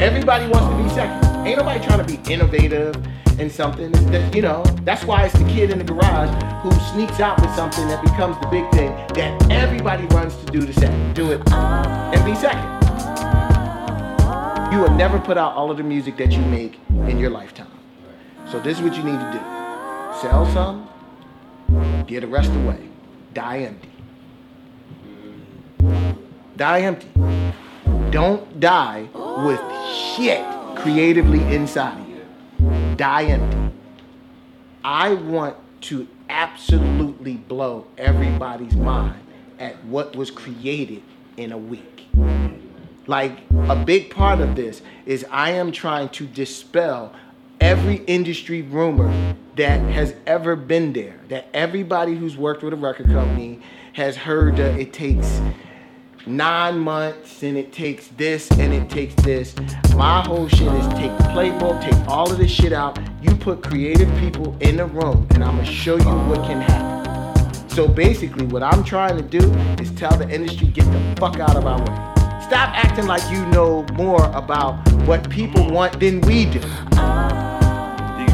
Everybody wants to be second. Ain't nobody trying to be innovative in something. That, you know, that's why it's the kid in the garage who sneaks out with something that becomes the big thing that everybody runs to do the second. Do it and be second. You will never put out all of the music that you make in your lifetime. So this is what you need to do. Sell some, get the rest away. Die empty. Die empty. Don't die with shit creatively inside of you. Die empty. I want to absolutely blow everybody's mind at what was created in a week. Like a big part of this is I am trying to dispel every industry rumor that has ever been there. That everybody who's worked with a record company has heard that it takes nine months and it takes this and it takes this. My whole shit is take the playbook, take all of this shit out. You put creative people in the room and I'm gonna show you what can happen. So basically, what I'm trying to do is tell the industry get the fuck out of our way. Stop acting like you know more about what people want than we do. You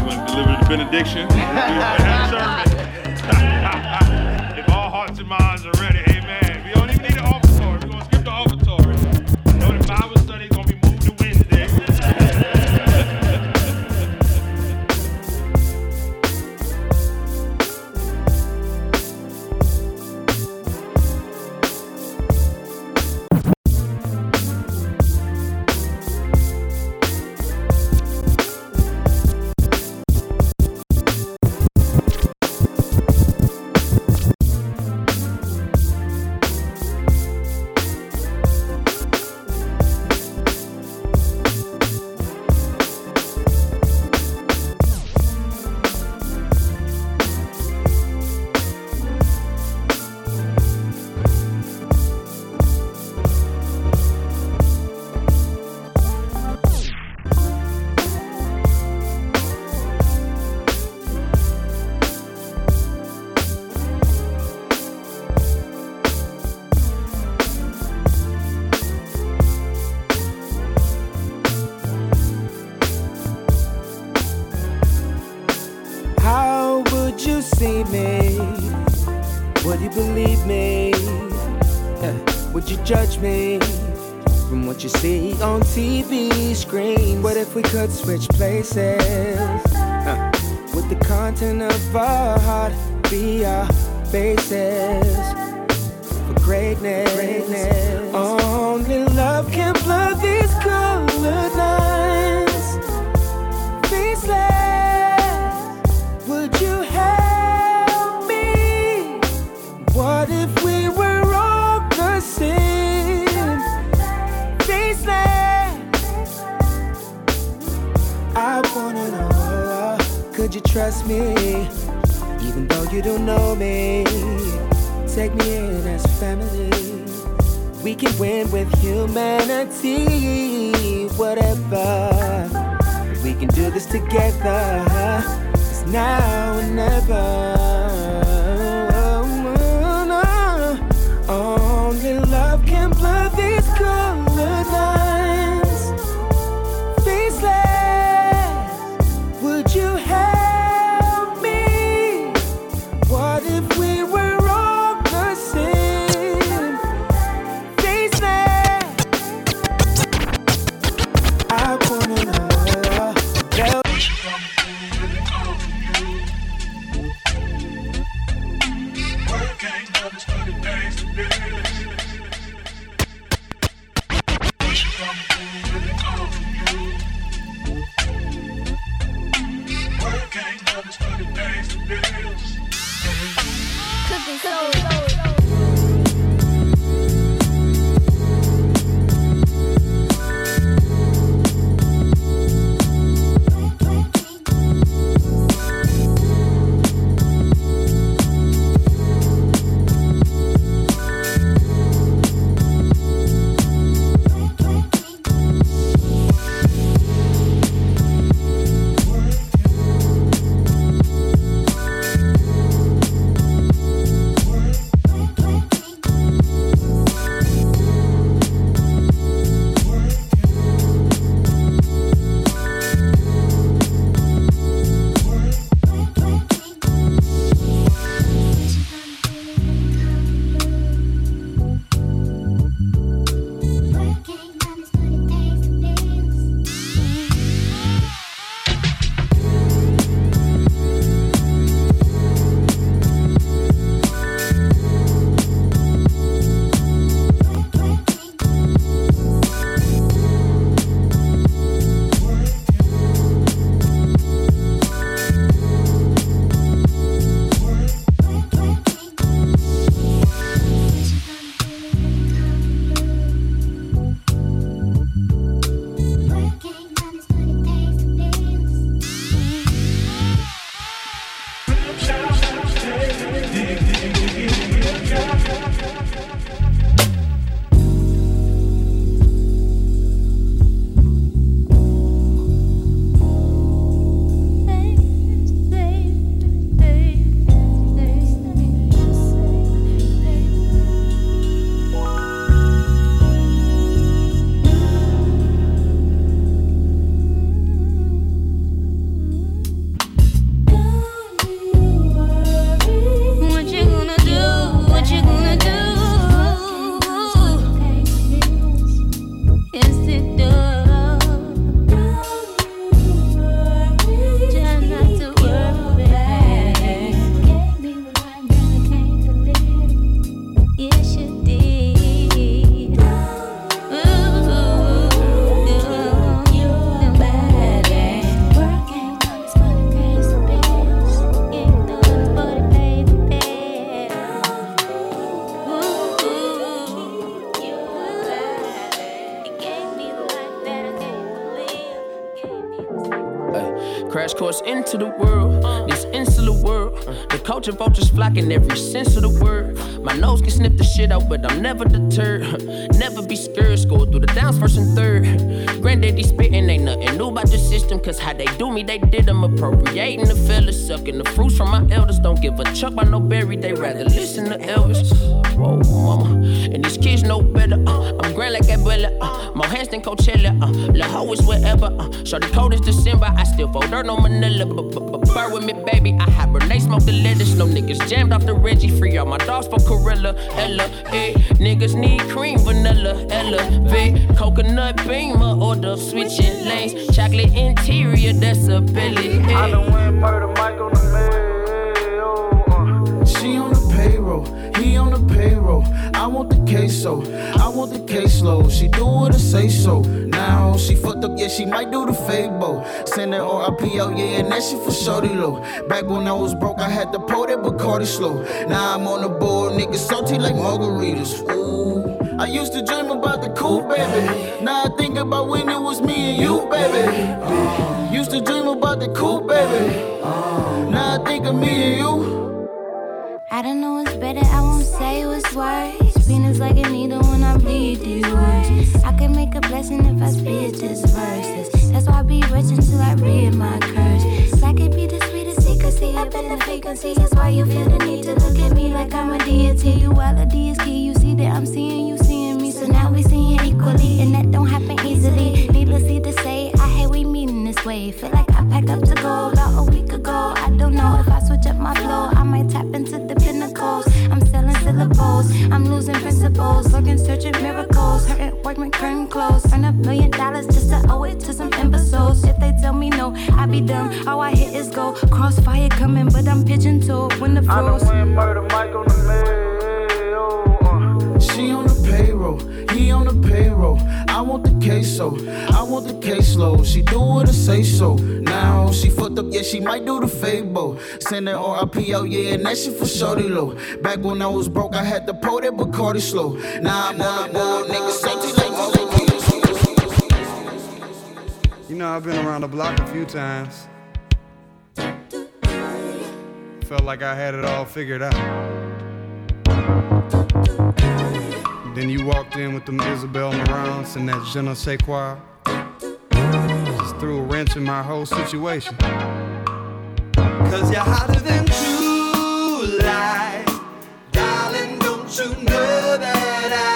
want to deliver the benediction? if all hearts and minds are ready, amen. We don't even need an offertory. We're going to skip the offertory. What if could switch places? Uh, Would the content of our heart be our basis Into the world, this insular world. The culture vultures flocking every sense of the word. My nose can sniff the shit out, but I'm never deterred. never be scared, score through the downs first and third. Granddaddy spitting, ain't nothing new about the system, cause how they do me, they did them. Appropriating the fellas, sucking the fruits from my elders. Don't give a chuck by no berry, they rather listen to Elvis. Whoa, mama. And these kids know better. Uh, I'm grand shine like a bullet. Uh, more hands than Coachella. Uh, La Ho is wherever. Uh, Shorty cold as December. I still fold dirt on Manila. Burr with me, baby. I hibernate, smoke the lettuce. No niggas jammed off the Reggie. Free all my dogs for Corilla. Ella, eh. Niggas need cream, vanilla. Ella, V. Coconut beamer. Order switching lanes. Chocolate interior, that's a Billy. Eh. I done went murder Mike on the mail. Uh. She on the payroll, he on the payroll. I want the queso, I want the caseload. She do what I say so. Now she fucked up, yeah, she might do the fable. Send that RIPO, yeah, and that shit for shorty low. Back when I was broke, I had to pour that Bacardi slow. Now I'm on the board, niggas salty like margaritas. Ooh. I used to dream about the cool baby. Now I think about when it was me and you, baby. Uh, used to dream about the cool baby. Uh, now I think of me and you. I don't know what's better, I won't say what's worse. Venus like a needle when I bleed these words. I can make a blessing if I spit just verses. That's why I be rich until I read my curse. I could be the sweetest secrecy up in the frequency. That's why you feel the need to look at me like I'm a deity. You while a D is key, you see that I'm seeing you seeing me. So now we seeing equally, and that don't happen easily. Needlessly to say, I hate we meeting this way. Feel like I packed up to go about a week ago. I don't know if I switch up my flow, I might tap into the pinnacles. I'm selling syllables, I'm losing principles, looking searching miracles, hurting workman curtain close. Earn a million dollars just to owe it to some imbeciles. If they tell me no, I be dumb. All I hit is go. Crossfire coming, but I'm pigeon toed when the I done froze. went murder Mike on the mail. Uh. She on payroll, he on the payroll. I want the queso, I want the caseload. She do what I say so. Now she fucked up, yeah, she might do the fable. Send that RIPO, yeah, and that shit for shorty low. Back when I was broke, I had to pour that Bacardi slow. Now I'm on the board, niggas salty like You know, I've been around the block a few times. Felt like I had it all figured out. Then you walked in with them Isabel Marants and that je ne sais quoi. Just threw a wrench in my whole situation. Cause you're hotter than July. Darling, don't you know that. I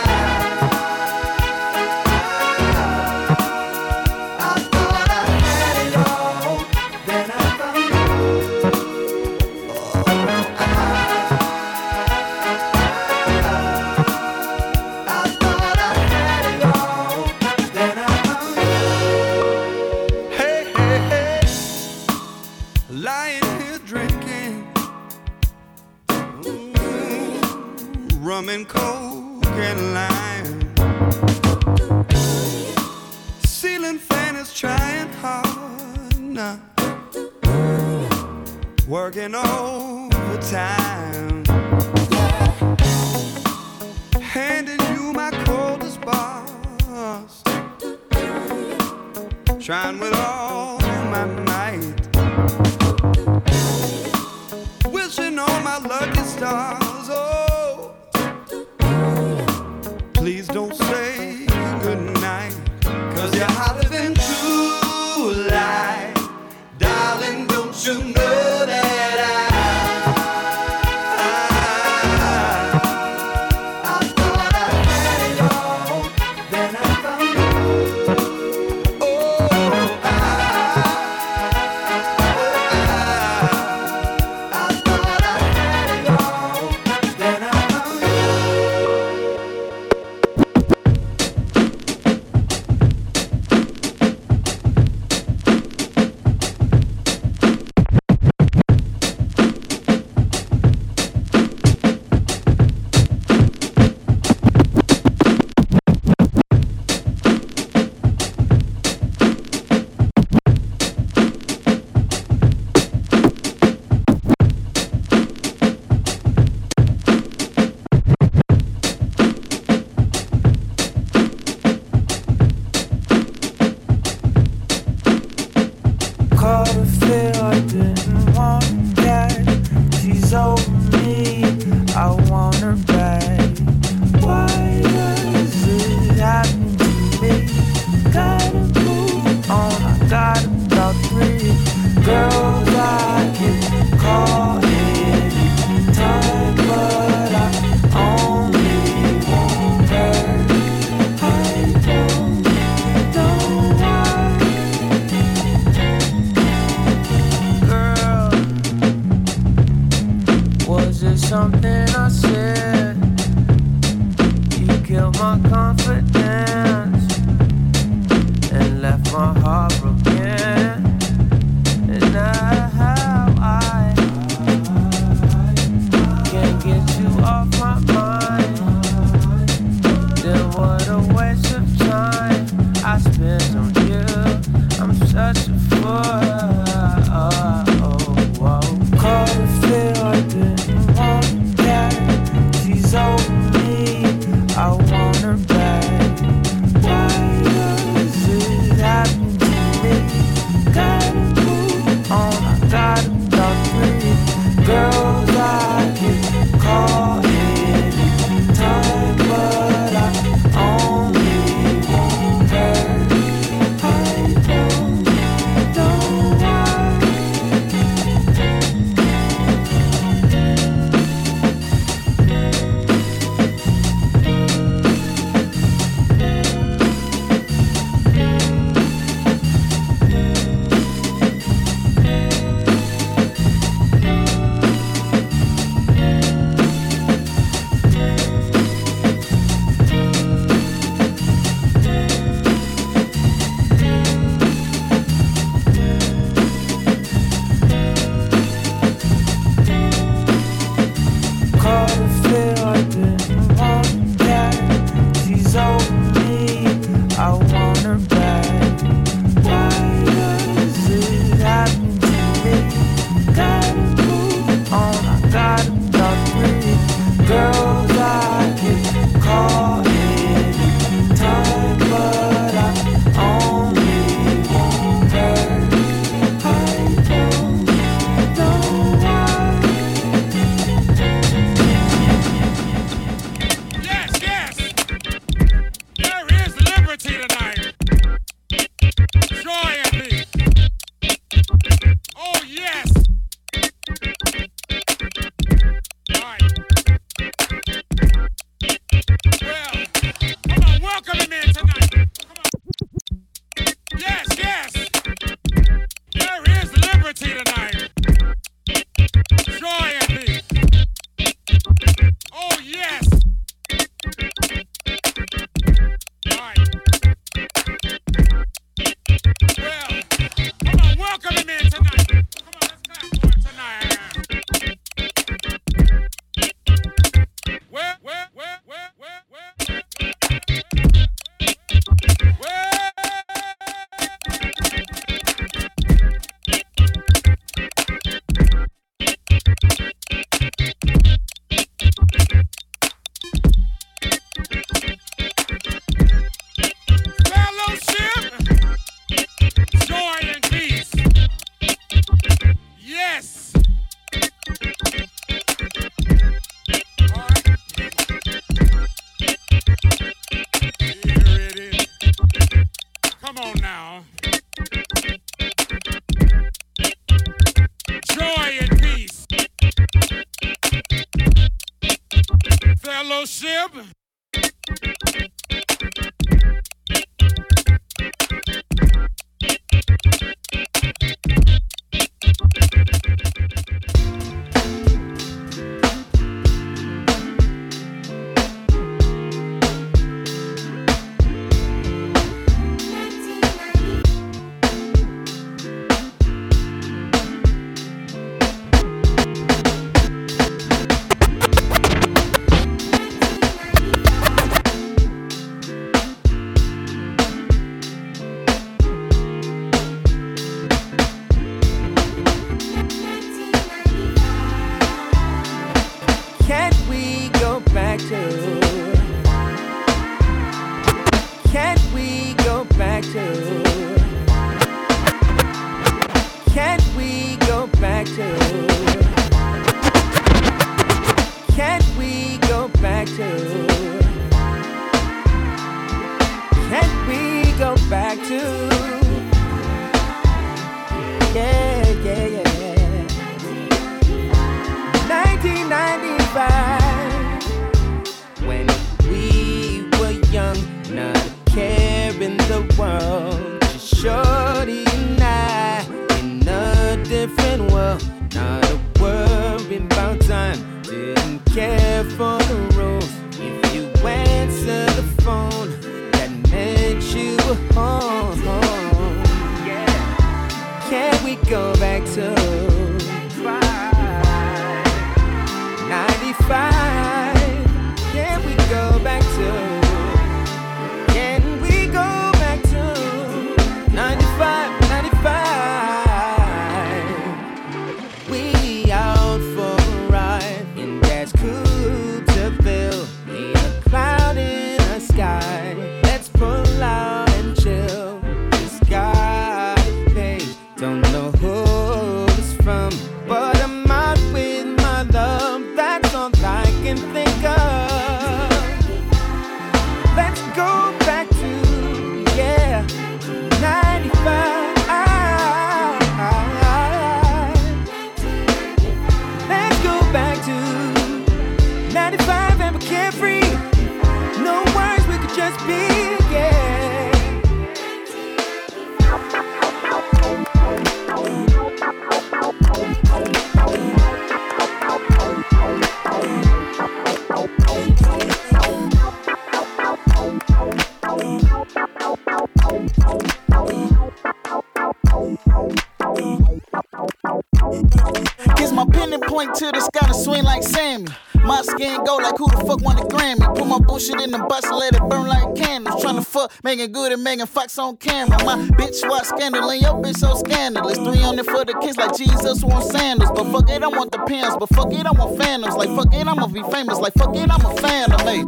In the and let it burn like candles. Tryna fuck Meagan Good and Megan Fox on camera. My bitch watch scandal and your bitch so scandalous. Three on it for the kids like Jesus want sandals. But fuck it, I want the pants. But fuck it, I want phantoms. Like fuck it, I'ma be famous. Like fuck it, I'm a phantom. Hey,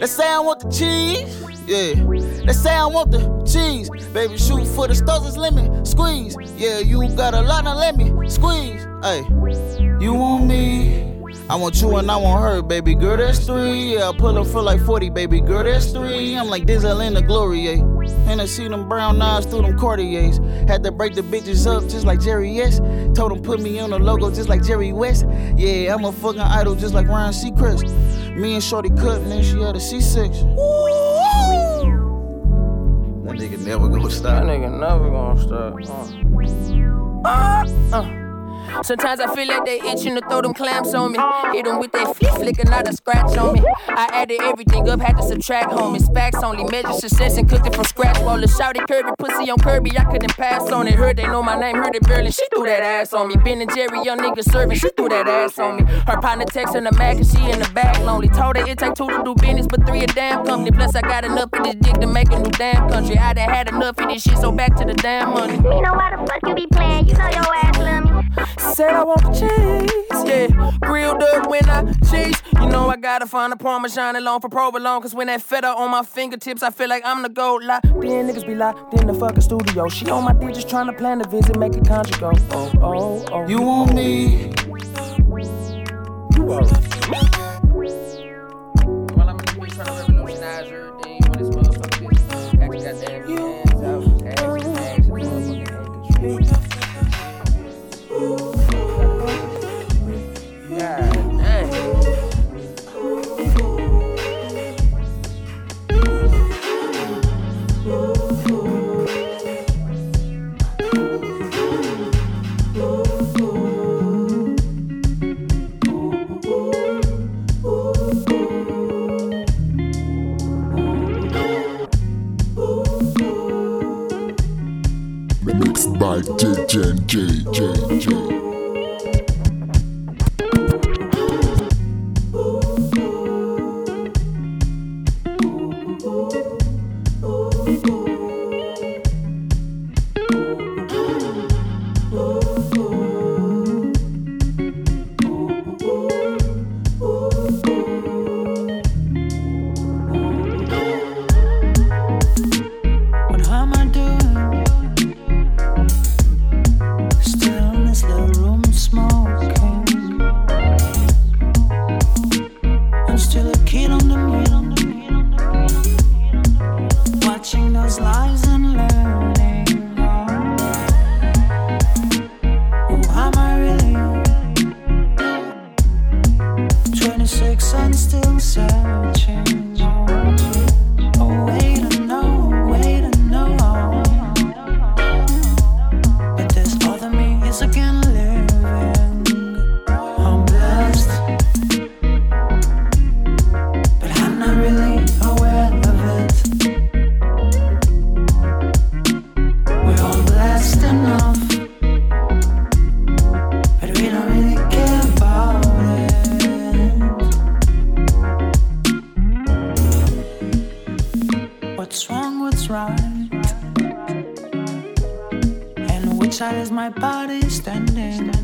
they say I want the cheese. Yeah, they say I want the cheese. Baby, shoot for the stars, it's lemon squeeze. Yeah, you got a lot, now let me squeeze. Hey, you want me? I want you and I want her, baby girl, that's three. Yeah, I pull up for like 40, baby girl, that's three. I'm like Denzel in the glory, yeah. And I see them brown eyes through them Cartiers. Had to break the bitches up just like Jerry S. Told them put me on the logo just like Jerry West. Yeah, I'm a fucking idol just like Ryan Seacrest. Me and Shorty cut, and then she had a C6. That nigga never gonna stop. That nigga never gonna stop. Uh, uh. Sometimes I feel like they itching to throw them clamps on me. Hit them with that flip flicker, not a scratch on me. I added everything up, had to subtract, homie. Facts only measure success and cooked it from scratch. While the shouty curvy pussy on Kirby, I couldn't pass on it. Heard they know my name, heard it barely. She threw that ass on me. Ben and Jerry, young nigga serving, she threw that ass on me. Her partner texting the Mac and she in the back lonely. Told her it take two to do business, but three a damn company. Plus I got enough of this dick to make a new damn country. I done had enough of this shit, so back to the damn money. You know why the fuck you be playing? You know your ass love me. Said I want the cheese, yeah. Grilled up when I cheese. You know I gotta find a parmesan alone for provolone. Cause when that feta on my fingertips, I feel like I'm the gold lie. Then niggas be like, then the fucking studio. She on my dick just trying to plan a visit, make a contract go. Oh, oh, oh. You want me? You want Well, DJ J J J. And which side is my body standing?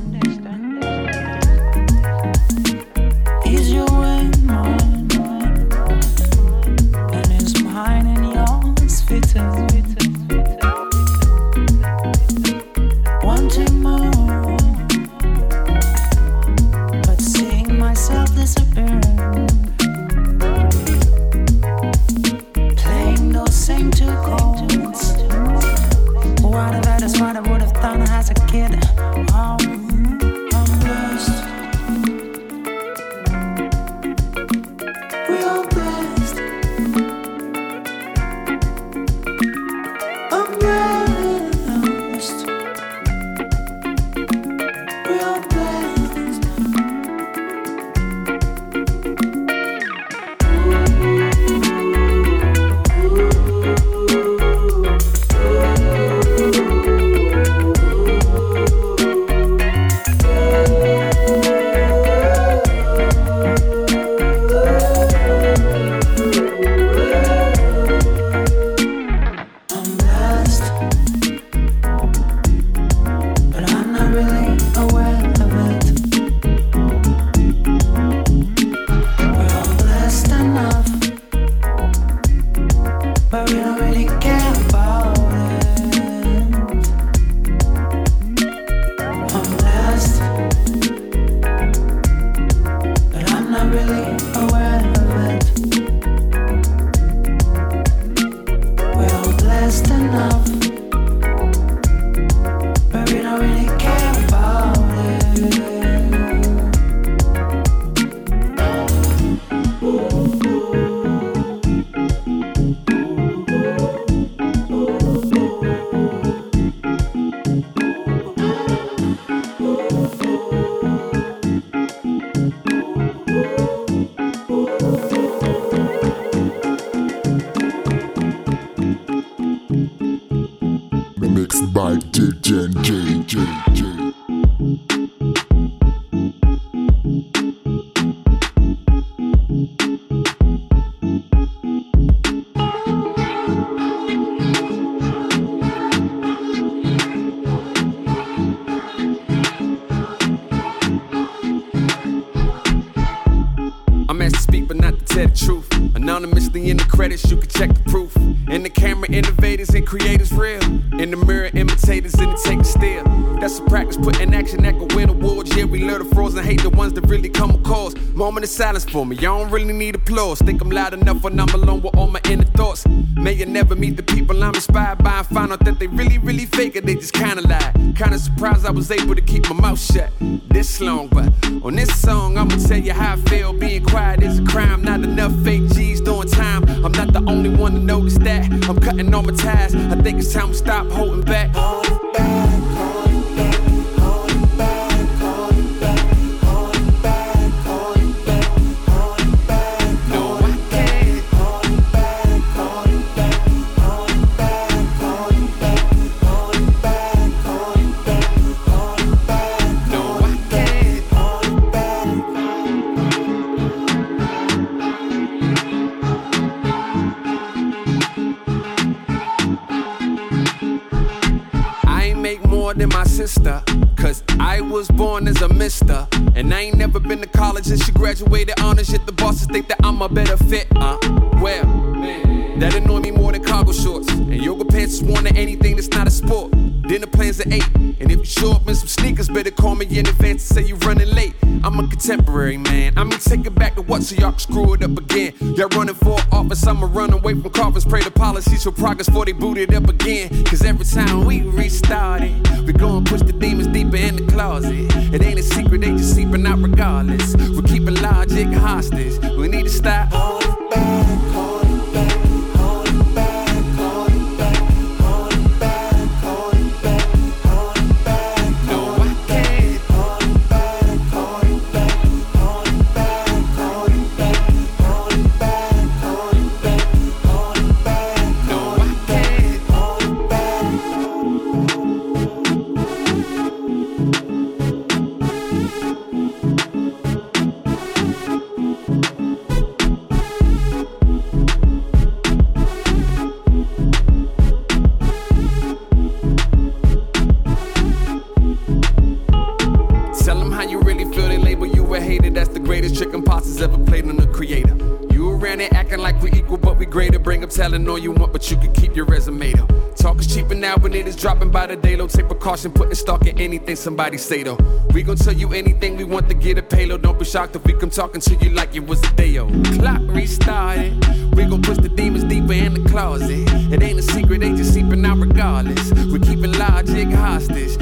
Silence for me, y'all don't really need applause. Think I'm loud enough when I'm alone with all my inner thoughts. May you never meet the people I'm inspired by and find out that they really, really fake it. They just kinda lie. Kinda surprised I was able to keep my mouth shut this long, but on this song, I'ma tell you how I feel. Being quiet is a crime, not enough fake G's doing time. I'm not the only one to notice that. I'm cutting all my ties. I think it's time to stop holding back. And I ain't never been to college and she graduated honors. Yet the bosses think that I'm a better fit. Uh, well, that annoy me more than cargo shorts. And yoga pants is worn to anything that's not a sport. Dinner plans at 8. And if you show up in some sneakers, better call me in advance and say you're running late. I'm a contemporary man. I mean, take it back to what so y'all can screw it up again. Y'all running for office, I'ma run away from coffins. Pray the policies for progress before they boot it up again. Cause every time we restart it, we gon' push the closet. It ain't a secret, they just seeping out regardless. We're keeping logic hostage. We need to stop. Tell precaution, putting stock in anything somebody say though. We gon' tell you anything we want to get a payload. Don't be shocked if we come talking to you like it was a day old. Clock restarted. We gon' push the demons deeper in the closet. It ain't a secret, they just seeping out regardless. We're keeping logic hostage.